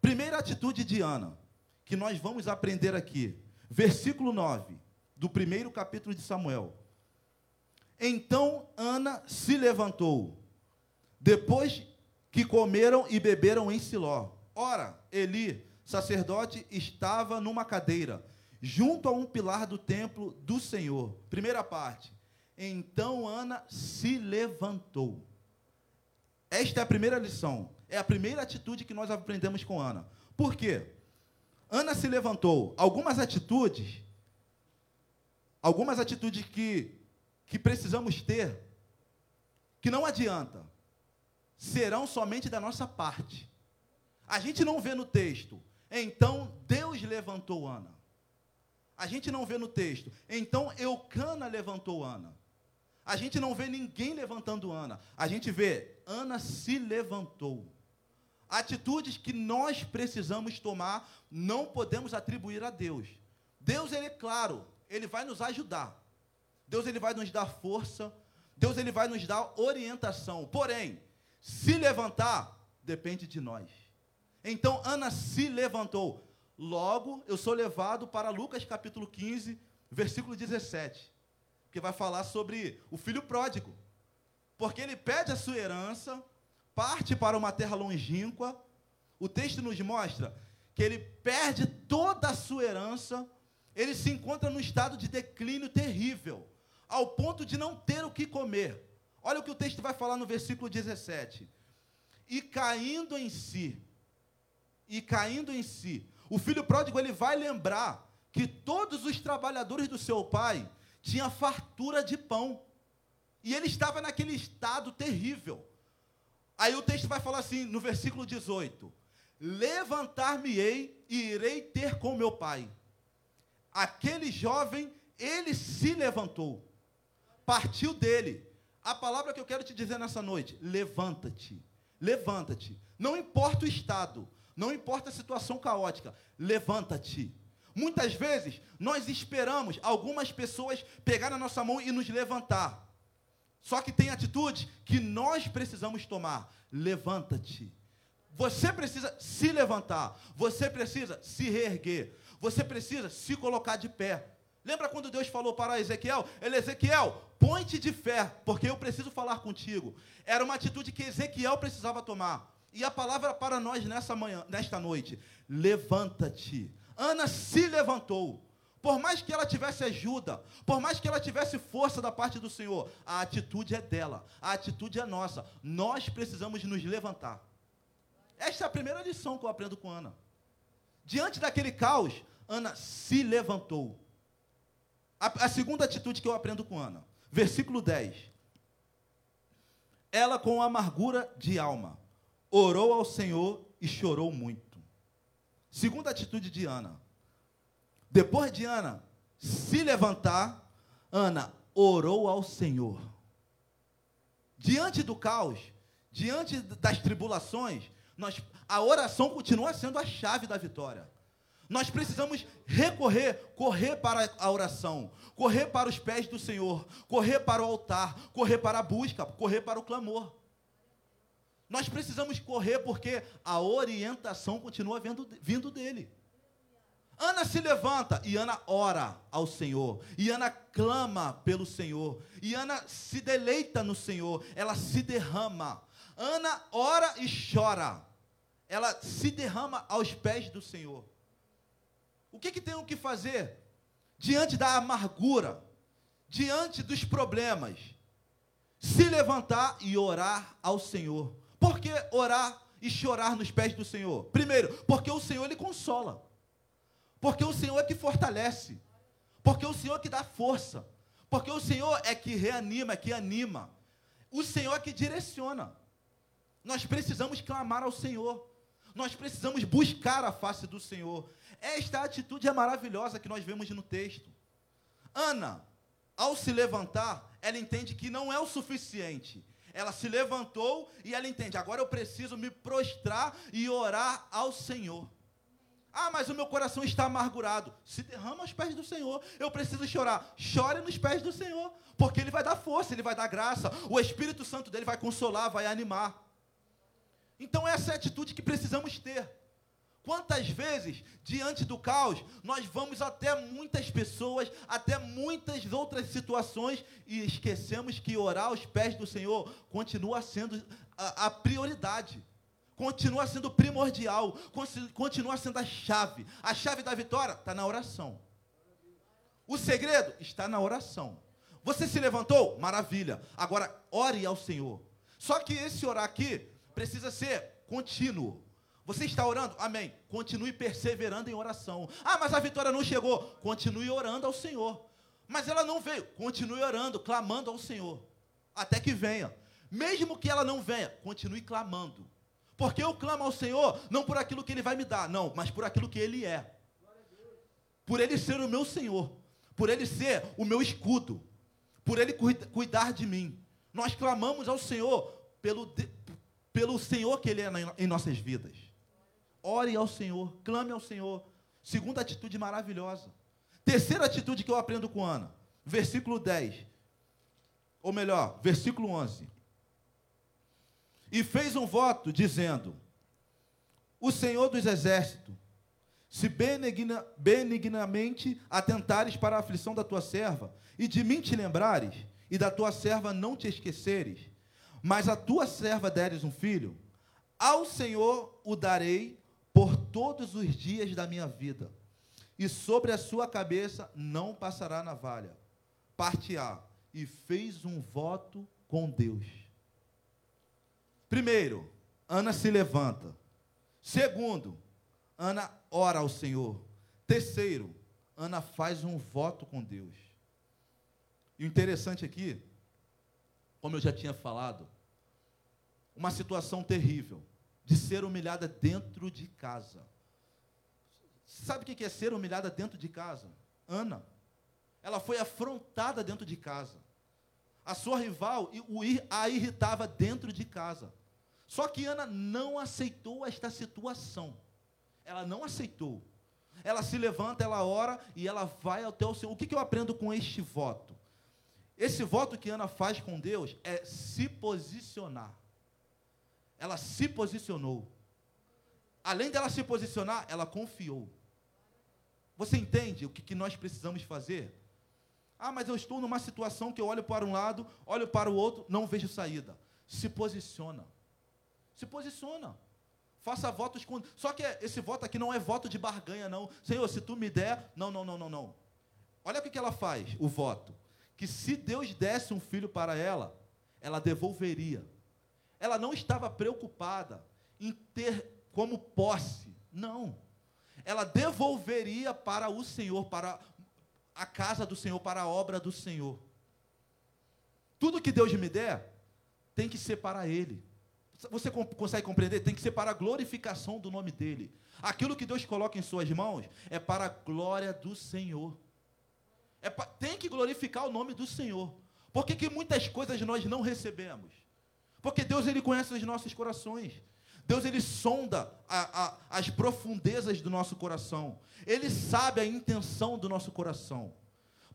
Primeira atitude de Ana, que nós vamos aprender aqui. Versículo 9, do primeiro capítulo de Samuel. Então Ana se levantou, depois que comeram e beberam em Siló. Ora, Eli, sacerdote, estava numa cadeira, junto a um pilar do templo do Senhor. Primeira parte. Então Ana se levantou. Esta é a primeira lição. É a primeira atitude que nós aprendemos com Ana. Por quê? Ana se levantou. Algumas atitudes, algumas atitudes que, que precisamos ter, que não adianta, serão somente da nossa parte. A gente não vê no texto. Então Deus levantou Ana. A gente não vê no texto. Então Eucana levantou Ana. A gente não vê ninguém levantando Ana. A gente vê Ana se levantou. Atitudes que nós precisamos tomar, não podemos atribuir a Deus. Deus, ele é claro, ele vai nos ajudar. Deus, ele vai nos dar força. Deus, ele vai nos dar orientação. Porém, se levantar, depende de nós. Então, Ana se levantou. Logo, eu sou levado para Lucas capítulo 15, versículo 17, que vai falar sobre o filho pródigo. Porque ele pede a sua herança, parte para uma terra longínqua. O texto nos mostra que ele perde toda a sua herança, ele se encontra num estado de declínio terrível, ao ponto de não ter o que comer. Olha o que o texto vai falar no versículo 17. E caindo em si, e caindo em si, o filho pródigo ele vai lembrar que todos os trabalhadores do seu pai tinham fartura de pão. E ele estava naquele estado terrível. Aí o texto vai falar assim, no versículo 18: Levantar-me-ei e irei ter com meu pai. Aquele jovem, ele se levantou, partiu dele. A palavra que eu quero te dizer nessa noite: levanta-te, levanta-te. Não importa o estado, não importa a situação caótica, levanta-te. Muitas vezes nós esperamos algumas pessoas pegar na nossa mão e nos levantar. Só que tem atitude que nós precisamos tomar. Levanta-te. Você precisa se levantar. Você precisa se reerguer. Você precisa se colocar de pé. Lembra quando Deus falou para Ezequiel? Ele, Ezequiel, põe-te de fé, porque eu preciso falar contigo. Era uma atitude que Ezequiel precisava tomar. E a palavra para nós nessa manhã, nesta noite, levanta-te. Ana se levantou. Por mais que ela tivesse ajuda, por mais que ela tivesse força da parte do Senhor, a atitude é dela, a atitude é nossa. Nós precisamos nos levantar. Esta é a primeira lição que eu aprendo com Ana. Diante daquele caos, Ana se levantou. A, a segunda atitude que eu aprendo com Ana, versículo 10. Ela, com amargura de alma, orou ao Senhor e chorou muito. Segunda atitude de Ana. Depois de Ana se levantar, Ana orou ao Senhor. Diante do caos, diante das tribulações, nós, a oração continua sendo a chave da vitória. Nós precisamos recorrer, correr para a oração, correr para os pés do Senhor, correr para o altar, correr para a busca, correr para o clamor. Nós precisamos correr porque a orientação continua vindo, vindo dele. Ana se levanta e Ana ora ao Senhor. E Ana clama pelo Senhor. E Ana se deleita no Senhor. Ela se derrama. Ana ora e chora. Ela se derrama aos pés do Senhor. O que, que tenho que fazer diante da amargura, diante dos problemas? Se levantar e orar ao Senhor. Por que orar e chorar nos pés do Senhor? Primeiro, porque o Senhor ele consola. Porque o Senhor é que fortalece. Porque o Senhor é que dá força. Porque o Senhor é que reanima, é que anima. O Senhor é que direciona. Nós precisamos clamar ao Senhor. Nós precisamos buscar a face do Senhor. Esta atitude é maravilhosa que nós vemos no texto. Ana, ao se levantar, ela entende que não é o suficiente. Ela se levantou e ela entende: agora eu preciso me prostrar e orar ao Senhor. Ah, mas o meu coração está amargurado. Se derrama aos pés do Senhor. Eu preciso chorar. Chore nos pés do Senhor. Porque Ele vai dar força, Ele vai dar graça. O Espírito Santo dele vai consolar, vai animar. Então, essa é a atitude que precisamos ter. Quantas vezes, diante do caos, nós vamos até muitas pessoas, até muitas outras situações e esquecemos que orar aos pés do Senhor continua sendo a, a prioridade, continua sendo primordial, continua sendo a chave. A chave da vitória está na oração. O segredo está na oração. Você se levantou? Maravilha. Agora, ore ao Senhor. Só que esse orar aqui precisa ser contínuo. Você está orando? Amém. Continue perseverando em oração. Ah, mas a vitória não chegou. Continue orando ao Senhor. Mas ela não veio. Continue orando, clamando ao Senhor. Até que venha. Mesmo que ela não venha, continue clamando. Porque eu clamo ao Senhor não por aquilo que Ele vai me dar, não, mas por aquilo que Ele é. Por Ele ser o meu Senhor. Por Ele ser o meu escudo. Por Ele cuidar de mim. Nós clamamos ao Senhor pelo, pelo Senhor que Ele é em nossas vidas. Ore ao Senhor, clame ao Senhor. Segunda atitude maravilhosa. Terceira atitude que eu aprendo com Ana. Versículo 10. Ou melhor, versículo 11. E fez um voto dizendo: O Senhor dos exércitos, se benigna, benignamente atentares para a aflição da tua serva, e de mim te lembrares, e da tua serva não te esqueceres, mas a tua serva deres um filho, ao Senhor o darei por todos os dias da minha vida, e sobre a sua cabeça não passará navalha. Parte A. E fez um voto com Deus. Primeiro, Ana se levanta. Segundo, Ana ora ao Senhor. Terceiro, Ana faz um voto com Deus. E o interessante aqui, como eu já tinha falado, uma situação terrível de ser humilhada dentro de casa. Sabe o que é ser humilhada dentro de casa? Ana. Ela foi afrontada dentro de casa. A sua rival a irritava dentro de casa. Só que Ana não aceitou esta situação. Ela não aceitou. Ela se levanta, ela ora e ela vai até o Senhor. O que eu aprendo com este voto? Esse voto que Ana faz com Deus é se posicionar. Ela se posicionou. Além dela se posicionar, ela confiou. Você entende o que, nós precisamos fazer? Ah, mas eu estou numa situação que eu olho para um lado, olho para o outro, não vejo saída. Se posiciona. Se posiciona. Faça votos com. Só que esse voto aqui não é voto de barganha, não. Senhor, se tu me der. Não, não, não, não, não. Olha o que, ela faz, o voto. Que se Deus desse um filho para ela, ela devolveria. Ela não estava preocupada em ter como posse. Não. Ela devolveria para o Senhor, para a casa do Senhor, para a obra do Senhor. Tudo que Deus me der tem que ser para Ele. Você consegue compreender? Tem que ser para a glorificação do nome dEle. Aquilo que Deus coloca em suas mãos é para a glória do Senhor. É pra, tem que glorificar o nome do Senhor. Por que, que muitas coisas nós não recebemos? Porque Deus ele conhece os nossos corações. Deus ele sonda a, a, as profundezas do nosso coração. Ele sabe a intenção do nosso coração.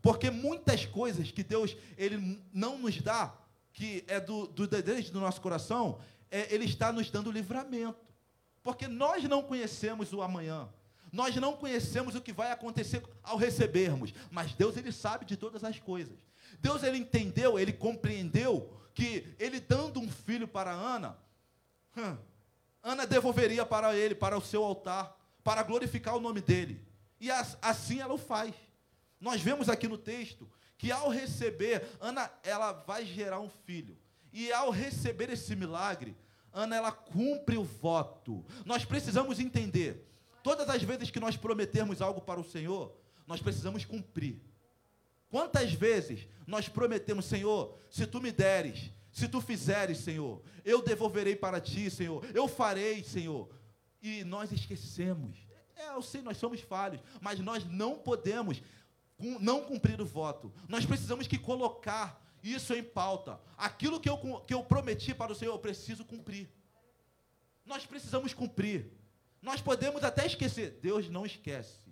Porque muitas coisas que Deus ele não nos dá, que é do, do desejo do nosso coração, é, ele está nos dando livramento. Porque nós não conhecemos o amanhã. Nós não conhecemos o que vai acontecer ao recebermos, mas Deus ele sabe de todas as coisas. Deus ele entendeu, ele compreendeu que ele dando um filho para Ana, hum, Ana devolveria para ele, para o seu altar, para glorificar o nome dele. E assim ela o faz. Nós vemos aqui no texto que ao receber, Ana ela vai gerar um filho. E ao receber esse milagre, Ana ela cumpre o voto. Nós precisamos entender, todas as vezes que nós prometermos algo para o Senhor, nós precisamos cumprir. Quantas vezes nós prometemos, Senhor, se tu me deres, se tu fizeres, Senhor, eu devolverei para ti, Senhor, eu farei, Senhor. E nós esquecemos. É, eu sei, nós somos falhos, mas nós não podemos não cumprir o voto. Nós precisamos que colocar isso em pauta. Aquilo que eu, que eu prometi para o Senhor, eu preciso cumprir. Nós precisamos cumprir. Nós podemos até esquecer. Deus não esquece.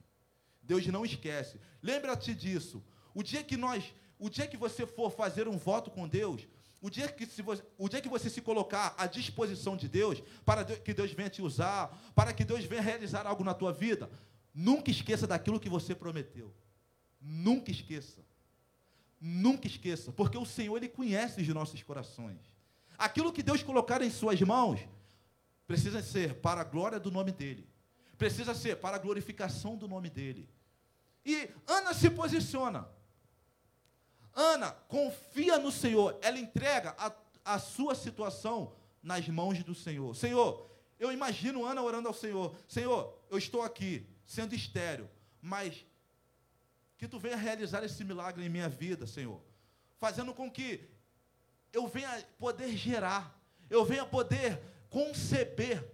Deus não esquece. Lembra-te disso. O dia que nós, o dia que você for fazer um voto com Deus, o dia que, se você, o dia que você se colocar à disposição de Deus, para que Deus venha te usar, para que Deus venha realizar algo na tua vida, nunca esqueça daquilo que você prometeu. Nunca esqueça. Nunca esqueça, porque o Senhor ele conhece os nossos corações. Aquilo que Deus colocar em suas mãos precisa ser para a glória do nome dele. Precisa ser para a glorificação do nome dele. E Ana se posiciona. Ana confia no Senhor, ela entrega a, a sua situação nas mãos do Senhor. Senhor, Eu imagino Ana orando ao Senhor: Senhor, eu estou aqui, sendo estéreo, mas que tu venha realizar esse milagre em minha vida, Senhor, fazendo com que eu venha poder gerar, eu venha poder conceber.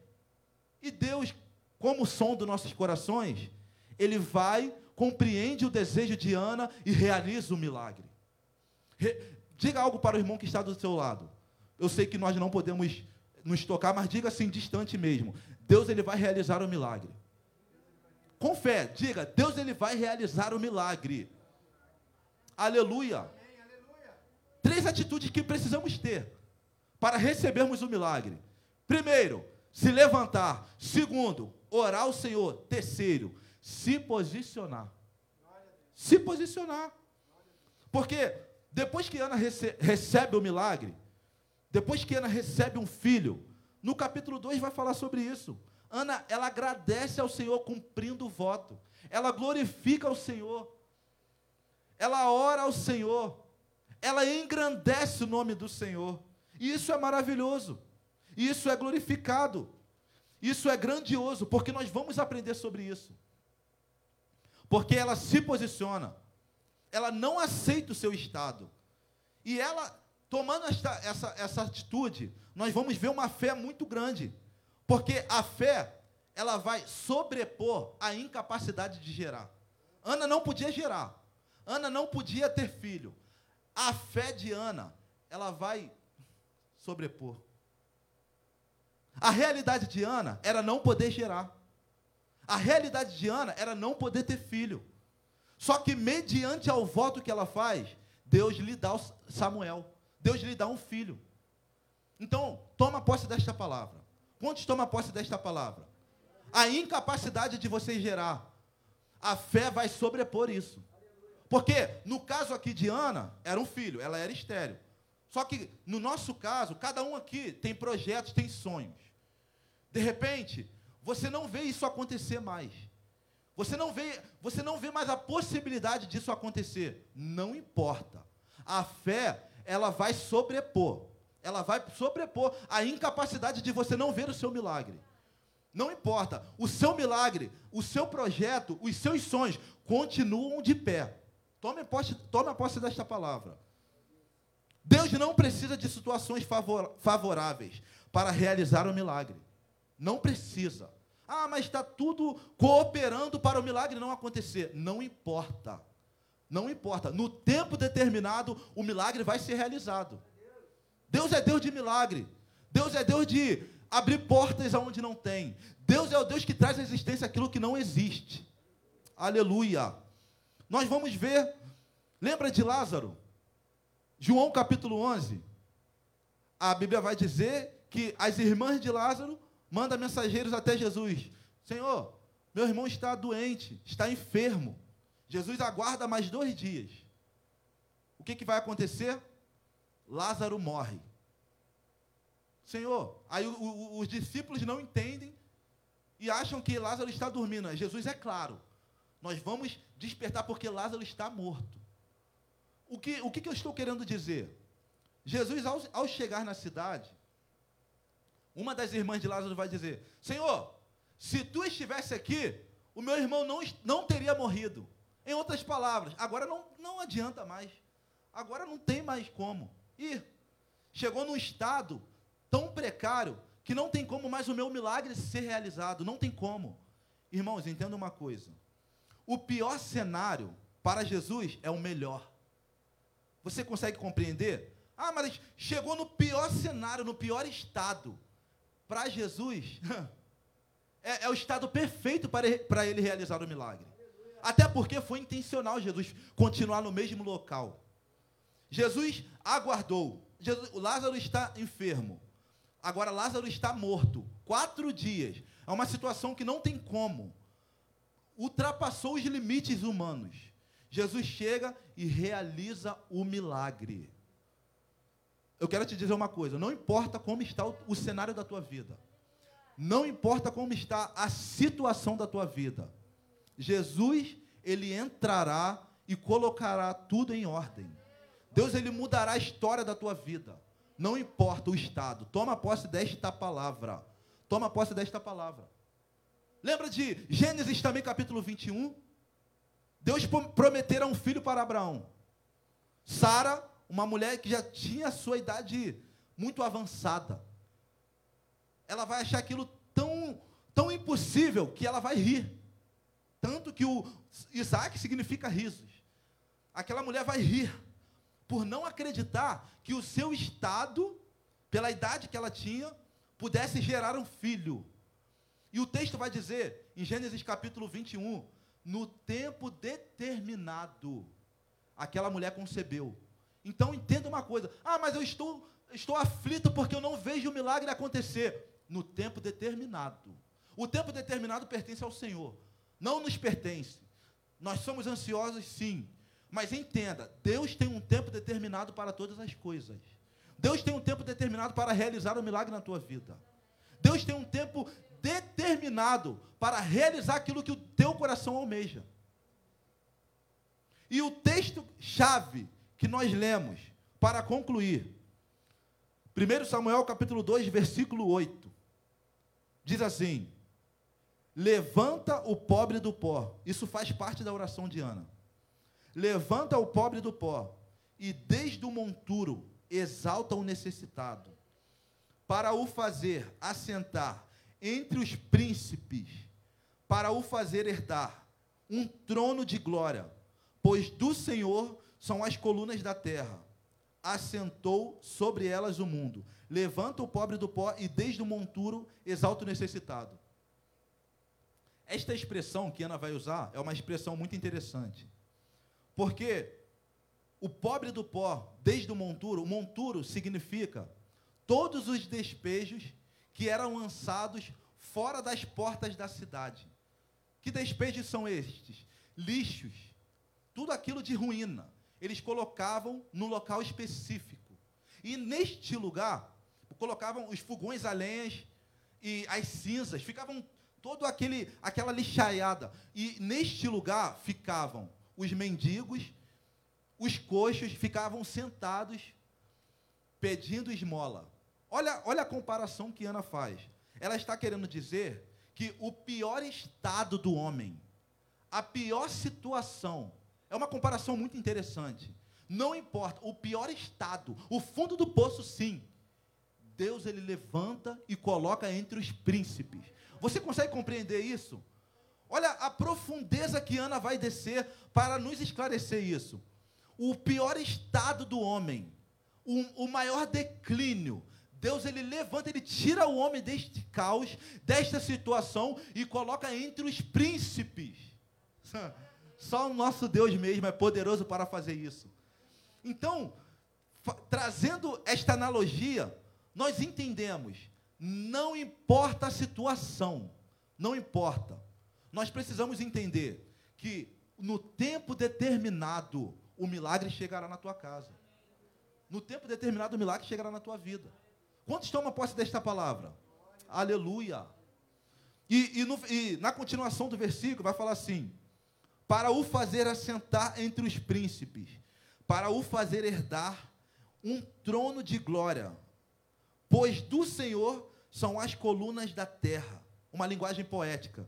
E Deus, como som dos nossos corações, Ele vai, compreende o desejo de Ana e realiza o milagre. Diga algo para o irmão que está do seu lado. Eu sei que nós não podemos nos tocar, mas diga assim, distante mesmo. Deus ele vai realizar o milagre. Com fé, diga, Deus ele vai realizar o milagre. Aleluia. Três atitudes que precisamos ter para recebermos o milagre. Primeiro, se levantar. Segundo, orar ao Senhor. Terceiro, se posicionar. Se posicionar. Porque depois que Ana rece- recebe o milagre, depois que Ana recebe um filho, no capítulo 2 vai falar sobre isso. Ana, ela agradece ao Senhor cumprindo o voto. Ela glorifica ao Senhor. Ela ora ao Senhor. Ela engrandece o nome do Senhor. E isso é maravilhoso. Isso é glorificado. Isso é grandioso, porque nós vamos aprender sobre isso. Porque ela se posiciona. Ela não aceita o seu estado. E ela, tomando esta, essa, essa atitude, nós vamos ver uma fé muito grande. Porque a fé, ela vai sobrepor a incapacidade de gerar. Ana não podia gerar. Ana não podia ter filho. A fé de Ana, ela vai sobrepor. A realidade de Ana era não poder gerar. A realidade de Ana era não poder ter filho. Só que, mediante ao voto que ela faz, Deus lhe dá o Samuel. Deus lhe dá um filho. Então, toma posse desta palavra. Quantos tomam posse desta palavra? A incapacidade de você gerar. A fé vai sobrepor isso. Porque, no caso aqui de Ana, era um filho, ela era estéreo. Só que, no nosso caso, cada um aqui tem projetos, tem sonhos. De repente, você não vê isso acontecer mais. Você não vê, você não vê mais a possibilidade disso acontecer. Não importa. A fé, ela vai sobrepor. Ela vai sobrepor a incapacidade de você não ver o seu milagre. Não importa. O seu milagre, o seu projeto, os seus sonhos continuam de pé. Tome posse, tome posse desta palavra. Deus não precisa de situações favor- favoráveis para realizar o milagre. Não precisa. Ah, mas está tudo cooperando para o milagre não acontecer. Não importa. Não importa. No tempo determinado, o milagre vai ser realizado. Deus é Deus de milagre. Deus é Deus de abrir portas aonde não tem. Deus é o Deus que traz à existência aquilo que não existe. Aleluia. Nós vamos ver. Lembra de Lázaro? João capítulo 11. A Bíblia vai dizer que as irmãs de Lázaro mandam mensageiros até Jesus. Senhor, meu irmão está doente, está enfermo. Jesus aguarda mais dois dias. O que, que vai acontecer? Lázaro morre. Senhor, aí o- o- os discípulos não entendem e acham que Lázaro está dormindo. Jesus é claro. Nós vamos despertar porque Lázaro está morto. O que, o que, que eu estou querendo dizer? Jesus, ao, ao chegar na cidade, uma das irmãs de Lázaro vai dizer: Senhor, se tu estivesse aqui, o meu irmão não, não teria morrido. Em outras palavras, agora não, não adianta mais. Agora não tem mais como. E chegou num estado tão precário que não tem como mais o meu milagre ser realizado. Não tem como. Irmãos, entenda uma coisa. O pior cenário para Jesus é o melhor. Você consegue compreender? Ah, mas chegou no pior cenário, no pior estado. Para Jesus, [LAUGHS] é, é o estado perfeito para, ele- para ele realizar o milagre. Até porque foi intencional Jesus continuar no mesmo local. Jesus aguardou. Jesus, Lázaro está enfermo. Agora Lázaro está morto. Quatro dias. É uma situação que não tem como. Ultrapassou os limites humanos. Jesus chega e realiza o milagre. Eu quero te dizer uma coisa: não importa como está o, cenário da tua vida, não importa como está a situação da tua vida, Jesus, ele entrará e colocará tudo em ordem. Deus, ele mudará a história da tua vida. Não importa o estado. Toma posse desta palavra. toma posse desta palavra. Lembra de Gênesis também, capítulo 21? Deus prometera um filho para Abraão. Sara, uma mulher que já tinha a sua idade muito avançada. Ela vai achar aquilo tão, tão impossível que ela vai rir. Tanto que o Isaac significa risos. Aquela mulher vai rir por não acreditar que o seu estado, pela idade que ela tinha, pudesse gerar um filho. E o texto vai dizer, em Gênesis capítulo 21, no tempo determinado, aquela mulher concebeu. Então entenda uma coisa: ah, mas eu estou, estou aflito porque eu não vejo o milagre acontecer. No tempo determinado. O tempo determinado pertence ao Senhor, não nos pertence. Nós somos ansiosos, sim, mas entenda: Deus tem um tempo determinado para todas as coisas. Deus tem um tempo determinado para realizar o um milagre na tua vida. Deus tem um tempo determinado para realizar aquilo que o teu coração almeja. E o texto-chave que nós lemos, para concluir, 1 Samuel capítulo 2, versículo 8, diz assim: Levanta o pobre do pó. Isso faz parte da oração de Ana. Levanta o pobre do pó, e desde o monturo exalta o necessitado, para o fazer assentar entre os príncipes, para o fazer herdar um trono de glória, pois do Senhor são as colunas da terra. Assentou sobre elas o mundo. Levanta o pobre do pó e desde o monturo exalta o necessitado. Esta expressão que Ana vai usar é uma expressão muito interessante. Porque o pobre do pó, desde o monturo, o monturo significa todos os despejos que eram lançados fora das portas da cidade. Que despejos são estes? Lixos, tudo aquilo de ruína. Eles colocavam no local específico. E neste lugar, colocavam os fogões a e as cinzas, ficavam todo aquele aquela lixaiada. E neste lugar ficavam os mendigos, os coxos ficavam sentados pedindo esmola. Olha, olha a comparação que Ana faz. Ela está querendo dizer que o pior estado do homem, a pior situação, é uma comparação muito interessante. Não importa, o pior estado, o fundo do poço, sim. Deus ele levanta e coloca entre os príncipes. Você consegue compreender isso? Olha a profundeza que Ana vai descer para nos esclarecer isso. O pior estado do homem, o, o maior declínio, Deus ele levanta, ele tira o homem deste caos, desta situação e coloca entre os príncipes. Só o nosso Deus mesmo é poderoso para fazer isso. Então, trazendo esta analogia, nós entendemos, não importa a situação, não importa. Nós precisamos entender que no tempo determinado o milagre chegará na tua casa. No tempo determinado o milagre chegará na tua vida. Quantos tomam posse desta palavra? Aleluia. E, e, no, e na continuação do versículo vai falar assim: para o fazer assentar entre os príncipes, para o fazer herdar um trono de glória, pois do Senhor são as colunas da terra. Uma linguagem poética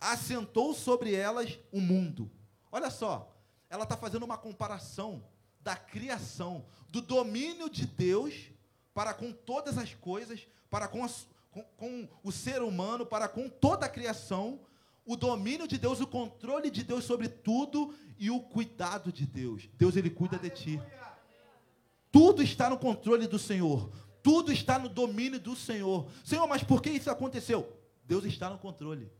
assentou sobre elas o mundo. Olha só, ela está fazendo uma comparação da criação, do domínio de Deus para com todas as coisas, para com, as, com, com o ser humano, para com toda a criação, o domínio de Deus, o controle de Deus sobre tudo e o cuidado de Deus. Deus, Ele cuida de ti. Tudo está no controle do Senhor. Tudo está no domínio do Senhor. Senhor, mas por que isso aconteceu? Deus está no controle.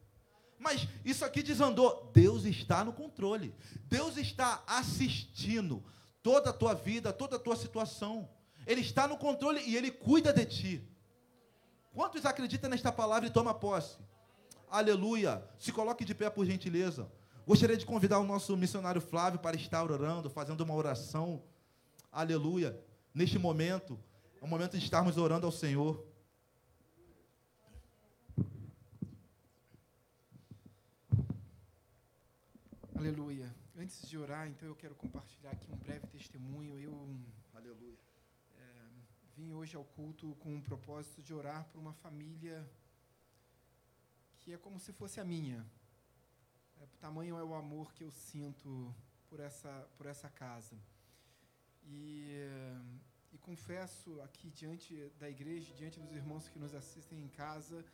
Mas isso aqui desandou. Deus está no controle. Deus está assistindo toda a tua vida, toda a tua situação. Ele está no controle e ele cuida de ti. Quantos acreditam nesta palavra e toma posse? Aleluia. Se coloque de pé por gentileza. Gostaria de convidar o nosso missionário Flávio para estar orando, fazendo uma oração. Aleluia. Neste momento, é o momento de estarmos orando ao Senhor. Aleluia. Antes de orar, então eu quero compartilhar aqui um breve testemunho. Eu, Aleluia. É, vim hoje ao culto com o propósito de orar por uma família que é como se fosse a minha. É, tamanho é o amor que eu sinto por essa, por essa casa. E, e confesso aqui diante da igreja, diante dos irmãos que nos assistem em casa,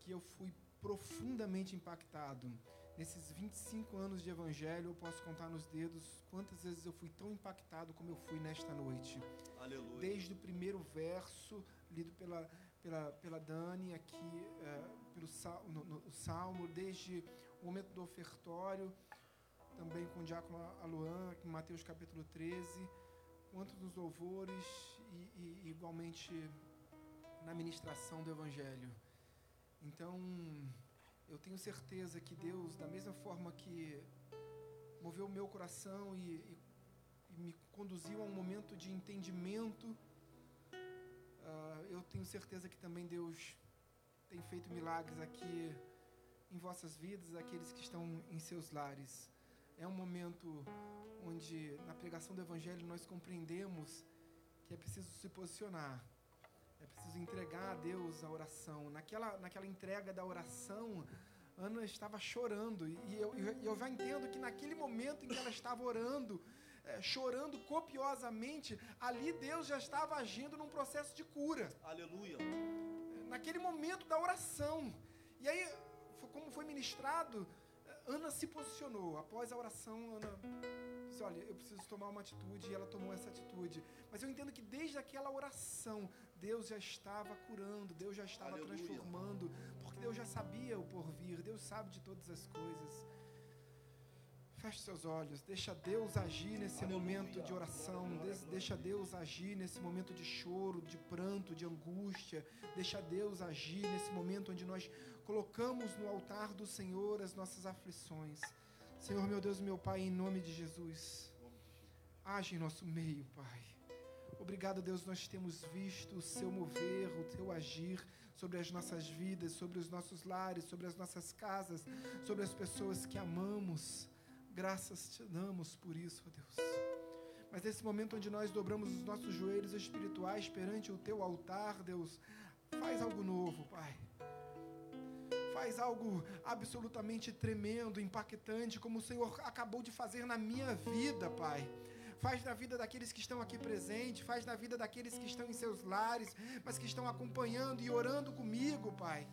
que eu fui profundamente impactado. Nesses 25 anos de evangelho, eu posso contar nos dedos quantas vezes eu fui tão impactado como eu fui nesta noite. Aleluia. Desde o primeiro verso, lido pela, pela, pela Dani aqui, é, pelo no, no, Salmo, desde o momento do ofertório, também com o diácono Aluan, em Mateus capítulo 13, quanto nos louvores e, e igualmente na ministração do Evangelho. Então, eu tenho certeza que Deus, da mesma forma que moveu o meu coração e, e, e me conduziu a um momento de entendimento, uh, eu tenho certeza que também Deus tem feito milagres aqui em vossas vidas, aqueles que estão em seus lares. É um momento onde, na pregação do Evangelho, nós compreendemos que é preciso se posicionar, é preciso entregar a Deus a oração. Naquela, naquela entrega da oração, Ana estava chorando, e eu, eu já entendo que naquele momento em que ela estava orando, é, chorando copiosamente, ali Deus já estava agindo num processo de cura. Aleluia. Naquele momento da oração. E aí, como foi ministrado, Ana se posicionou. Após a oração, Ana disse: Olha, eu preciso tomar uma atitude. E ela tomou essa atitude. Mas eu entendo que desde aquela oração, Deus já estava curando, Deus já estava Aleluia. transformando, porque Deus já sabia o porvir, Deus sabe de todas as coisas. Feche seus olhos, deixa Deus agir nesse momento de oração, deixa Deus agir nesse momento de choro, de pranto, de angústia, deixa Deus agir nesse momento onde nós colocamos no altar do Senhor as nossas aflições. Senhor, meu Deus meu Pai, em nome de Jesus, age em nosso meio, Pai. Obrigado, Deus, nós temos visto o seu mover, o teu agir sobre as nossas vidas, sobre os nossos lares, sobre as nossas casas, sobre as pessoas que amamos. Graças te damos por isso, ó Deus. Mas nesse momento onde nós dobramos os nossos joelhos espirituais perante o teu altar, Deus, faz algo novo, Pai. Faz algo absolutamente tremendo, impactante, como o Senhor acabou de fazer na minha vida, Pai. Faz na vida daqueles que estão aqui presentes, faz na vida daqueles que estão em seus lares, mas que estão acompanhando e orando comigo, Pai.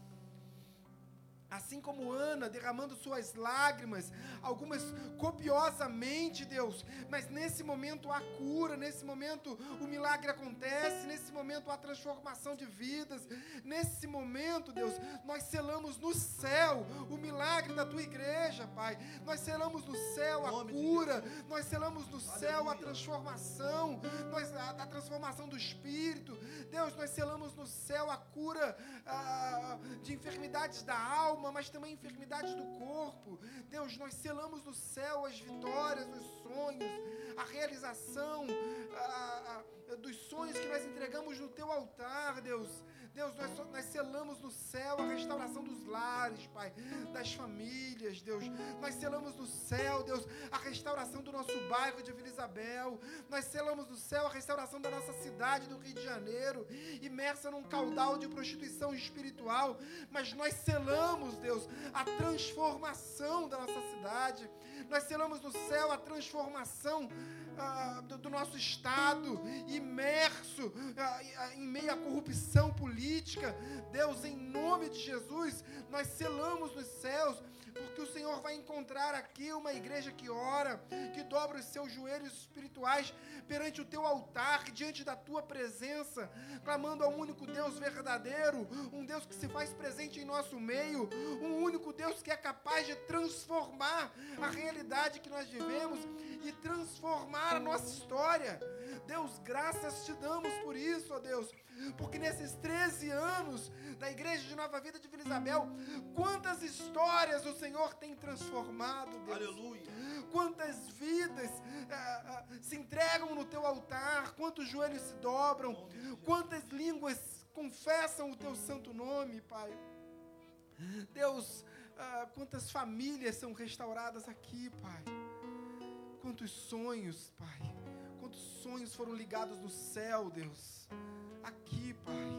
Assim como Ana derramando suas lágrimas, algumas copiosamente, Deus, mas nesse momento há cura, nesse momento o milagre acontece, nesse momento há transformação de vidas, nesse momento, Deus, nós selamos no céu o milagre da tua igreja, Pai. Nós selamos no céu a cura, nós selamos no céu a transformação, nós, a, a transformação do espírito. Deus, nós selamos no céu a cura ah, de enfermidades da alma, mas também enfermidades do corpo. Deus, nós selamos no céu as vitórias, os sonhos, a realização ah, ah, dos sonhos que nós entregamos no teu altar, Deus. Deus, nós, nós selamos no céu a restauração dos lares, Pai, das famílias, Deus. Nós selamos no céu, Deus, a restauração do nosso bairro de Vila Isabel. Nós selamos no céu a restauração da nossa cidade do Rio de Janeiro, imersa num caudal de prostituição espiritual. Mas nós selamos, Deus, a transformação da nossa cidade. Nós selamos no céu a transformação ah, do, do nosso Estado, imerso ah, ah, em meio à corrupção política. Deus, em nome de Jesus, nós selamos nos céus, porque o Senhor vai encontrar aqui uma igreja que ora, que dobra os seus joelhos espirituais perante o teu altar, diante da tua presença, clamando ao único Deus verdadeiro, um Deus que se faz presente em nosso meio, um único Deus que é capaz de transformar a realidade que nós vivemos e transformar a nossa história. Deus, graças te damos por isso, ó Deus, porque nesses 13 anos da Igreja de Nova Vida de Vila Isabel, quantas histórias o Senhor tem transformado, Deus. Aleluia. Quantas vidas ah, ah, se entregam no teu altar, quantos joelhos se dobram, quantas línguas confessam o teu santo nome, Pai. Deus, ah, quantas famílias são restauradas aqui, Pai. Quantos sonhos, Pai. Quantos sonhos foram ligados no céu, Deus. Aqui, Pai.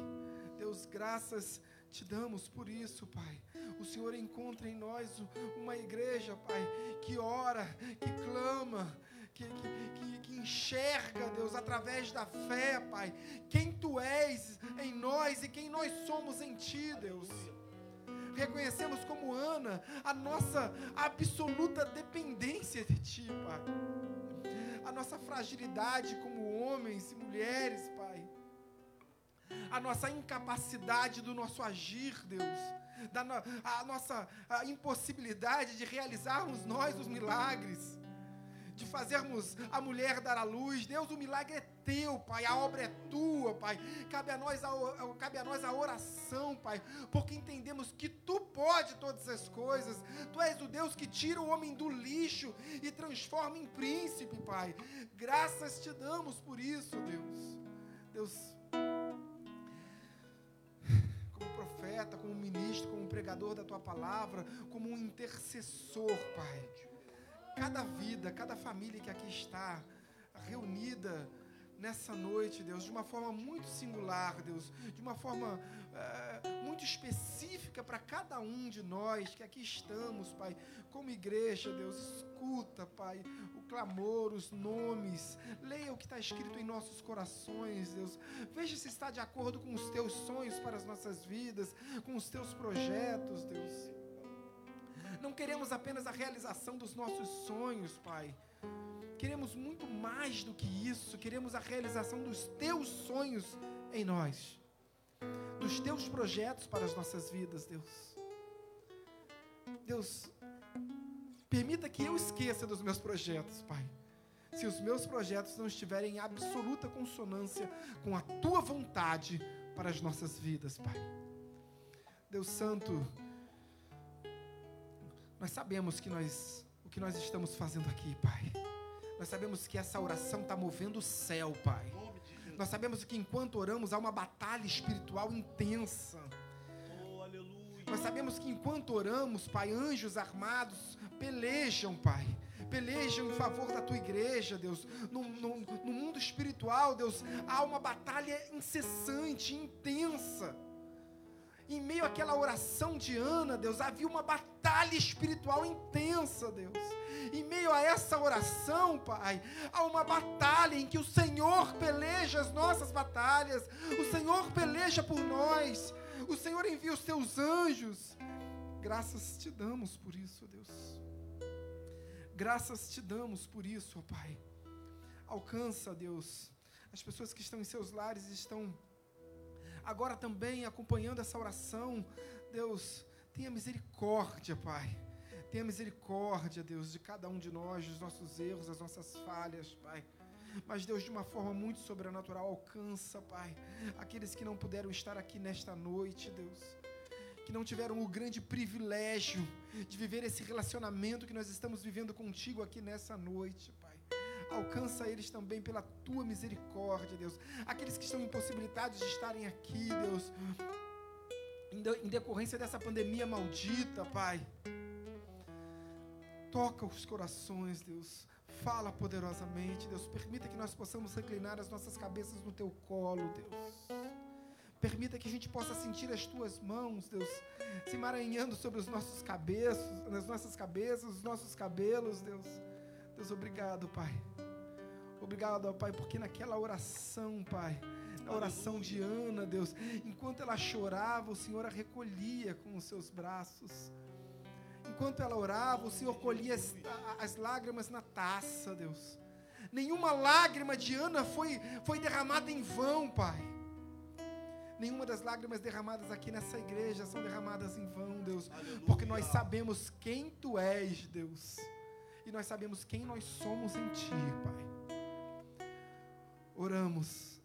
Deus, graças te damos por isso, Pai. O Senhor encontra em nós uma igreja, Pai, que ora, que clama, que, que, que, enxerga, Deus, através da fé, Pai, quem Tu és em nós e quem nós somos em Ti, Deus. Reconhecemos como Ana a nossa absoluta dependência de Ti, Pai. A nossa fragilidade como homens e mulheres, Pai. A nossa incapacidade do nosso agir, Deus, da no, a nossa a impossibilidade de realizarmos nós os milagres, de fazermos a mulher dar à luz. Deus, o milagre é teu, Pai, a obra é tua, Pai. Cabe a nós a, cabe a, nós a oração, Pai, porque entendemos que tu pode todas as coisas. Tu és o Deus que tira o homem do lixo e transforma em príncipe, Pai. Graças te damos por isso, Deus. Deus, profeta, como ministro, como pregador da tua palavra, como um intercessor, Pai. Cada vida, cada família que aqui está reunida nessa noite, Deus, de uma forma muito singular, Deus, de uma forma é, muito específica para cada um de nós que aqui estamos, Pai, como igreja, Deus, escuta, Pai, o clamor, os nomes, leia o que está escrito em nossos corações, Deus, veja se está de acordo com os teus sonhos para as nossas vidas, com os teus projetos, Deus. Não queremos apenas a realização dos nossos sonhos, Pai Queremos muito mais do que isso, queremos a realização dos teus sonhos em nós, dos teus projetos para as nossas vidas, Deus. Deus, permita que eu esqueça dos meus projetos, Pai. Se os meus projetos não estiverem em absoluta consonância com a tua vontade para as nossas vidas, Pai. Deus Santo, nós sabemos que nós, o que nós estamos fazendo aqui, Pai nós sabemos que essa oração está movendo o céu, Pai. Nós sabemos que enquanto oramos há uma batalha espiritual intensa. Nós sabemos que enquanto oramos, Pai, anjos armados pelejam, Pai. Pelejam em favor da tua igreja, Deus. No, no, no mundo espiritual, Deus, há uma batalha incessante, intensa em meio àquela oração de Ana, Deus, havia uma batalha espiritual intensa, Deus. Em meio a essa oração, Pai, há uma batalha em que o Senhor peleja as nossas batalhas, o Senhor peleja por nós, o Senhor envia os seus anjos. Graças te damos por isso, Deus. Graças te damos por isso, ó Pai. Alcança, Deus, as pessoas que estão em seus lares estão agora também acompanhando essa oração. Deus, tenha misericórdia, Pai. Tenha misericórdia, Deus, de cada um de nós, dos nossos erros, das nossas falhas, Pai. Mas Deus, de uma forma muito sobrenatural, alcança, Pai, aqueles que não puderam estar aqui nesta noite, Deus. Que não tiveram o grande privilégio de viver esse relacionamento que nós estamos vivendo contigo aqui nessa noite, Pai. Alcança eles também pela tua misericórdia, Deus. Aqueles que estão impossibilitados de estarem aqui, Deus. Em decorrência dessa pandemia maldita, Pai. Toca os corações, Deus. Fala poderosamente, Deus. Permita que nós possamos reclinar as nossas cabeças no teu colo, Deus. Permita que a gente possa sentir as tuas mãos, Deus, se emaranhando sobre os nossos cabeças, nas nossas cabeças, os nossos cabelos, Deus. Deus, obrigado, Pai. Obrigado, ó Pai, porque naquela oração, Pai, na oração de Ana, Deus, enquanto ela chorava, o Senhor a recolhia com os seus braços. Enquanto ela orava, o Senhor colhia as, as lágrimas na taça, Deus. Nenhuma lágrima de Ana foi, foi derramada em vão, Pai. Nenhuma das lágrimas derramadas aqui nessa igreja são derramadas em vão, Deus. Porque nós sabemos quem Tu és, Deus e nós sabemos quem nós somos em Ti, Pai. Oramos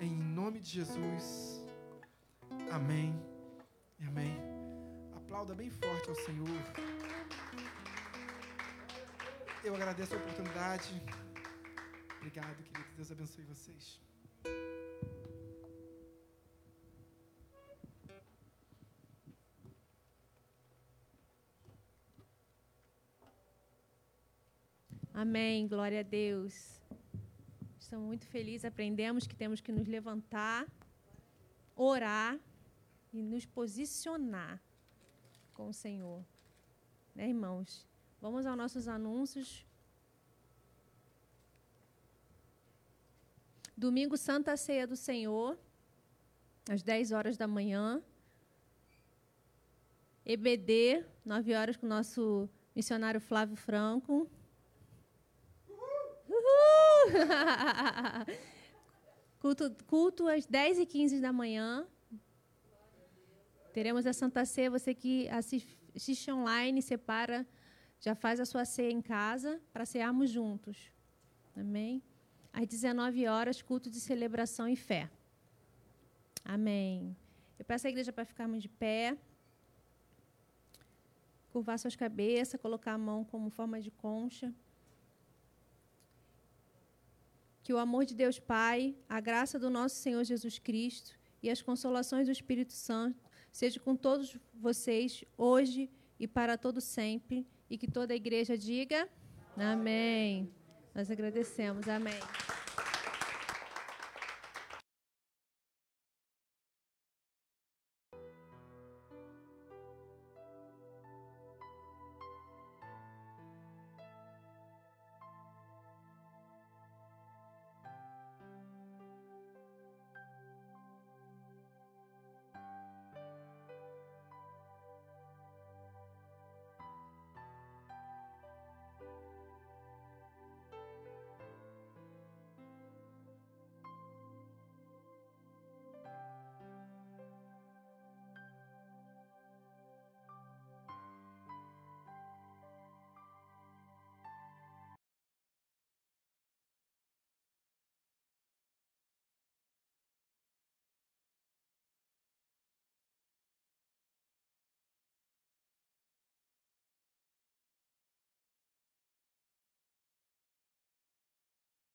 em nome de Jesus. Amém amém. Aplauda bem forte ao Senhor. Eu agradeço a oportunidade. Obrigado, querido. Deus abençoe vocês. Amém. Glória a Deus. Estamos muito felizes, aprendemos que temos que nos levantar, orar e nos posicionar com o Senhor. Né, irmãos? Vamos aos nossos anúncios. Domingo, Santa Ceia do Senhor, às 10 horas da manhã. EBD, 9 horas, com o nosso missionário Flávio Franco. Uhul! [LAUGHS] culto, culto às 10 e 15 da manhã. Teremos a Santa Ceia. Você que assiste online, separa, já faz a sua ceia em casa para cearmos juntos. Amém? Às 19 horas, culto de celebração e fé. Amém. Eu peço à igreja para ficarmos de pé curvar suas cabeças, colocar a mão como forma de concha. Que o amor de Deus Pai, a graça do nosso Senhor Jesus Cristo e as consolações do Espírito Santo seja com todos vocês hoje e para todo sempre e que toda a igreja diga amém. Nós agradecemos. Amém.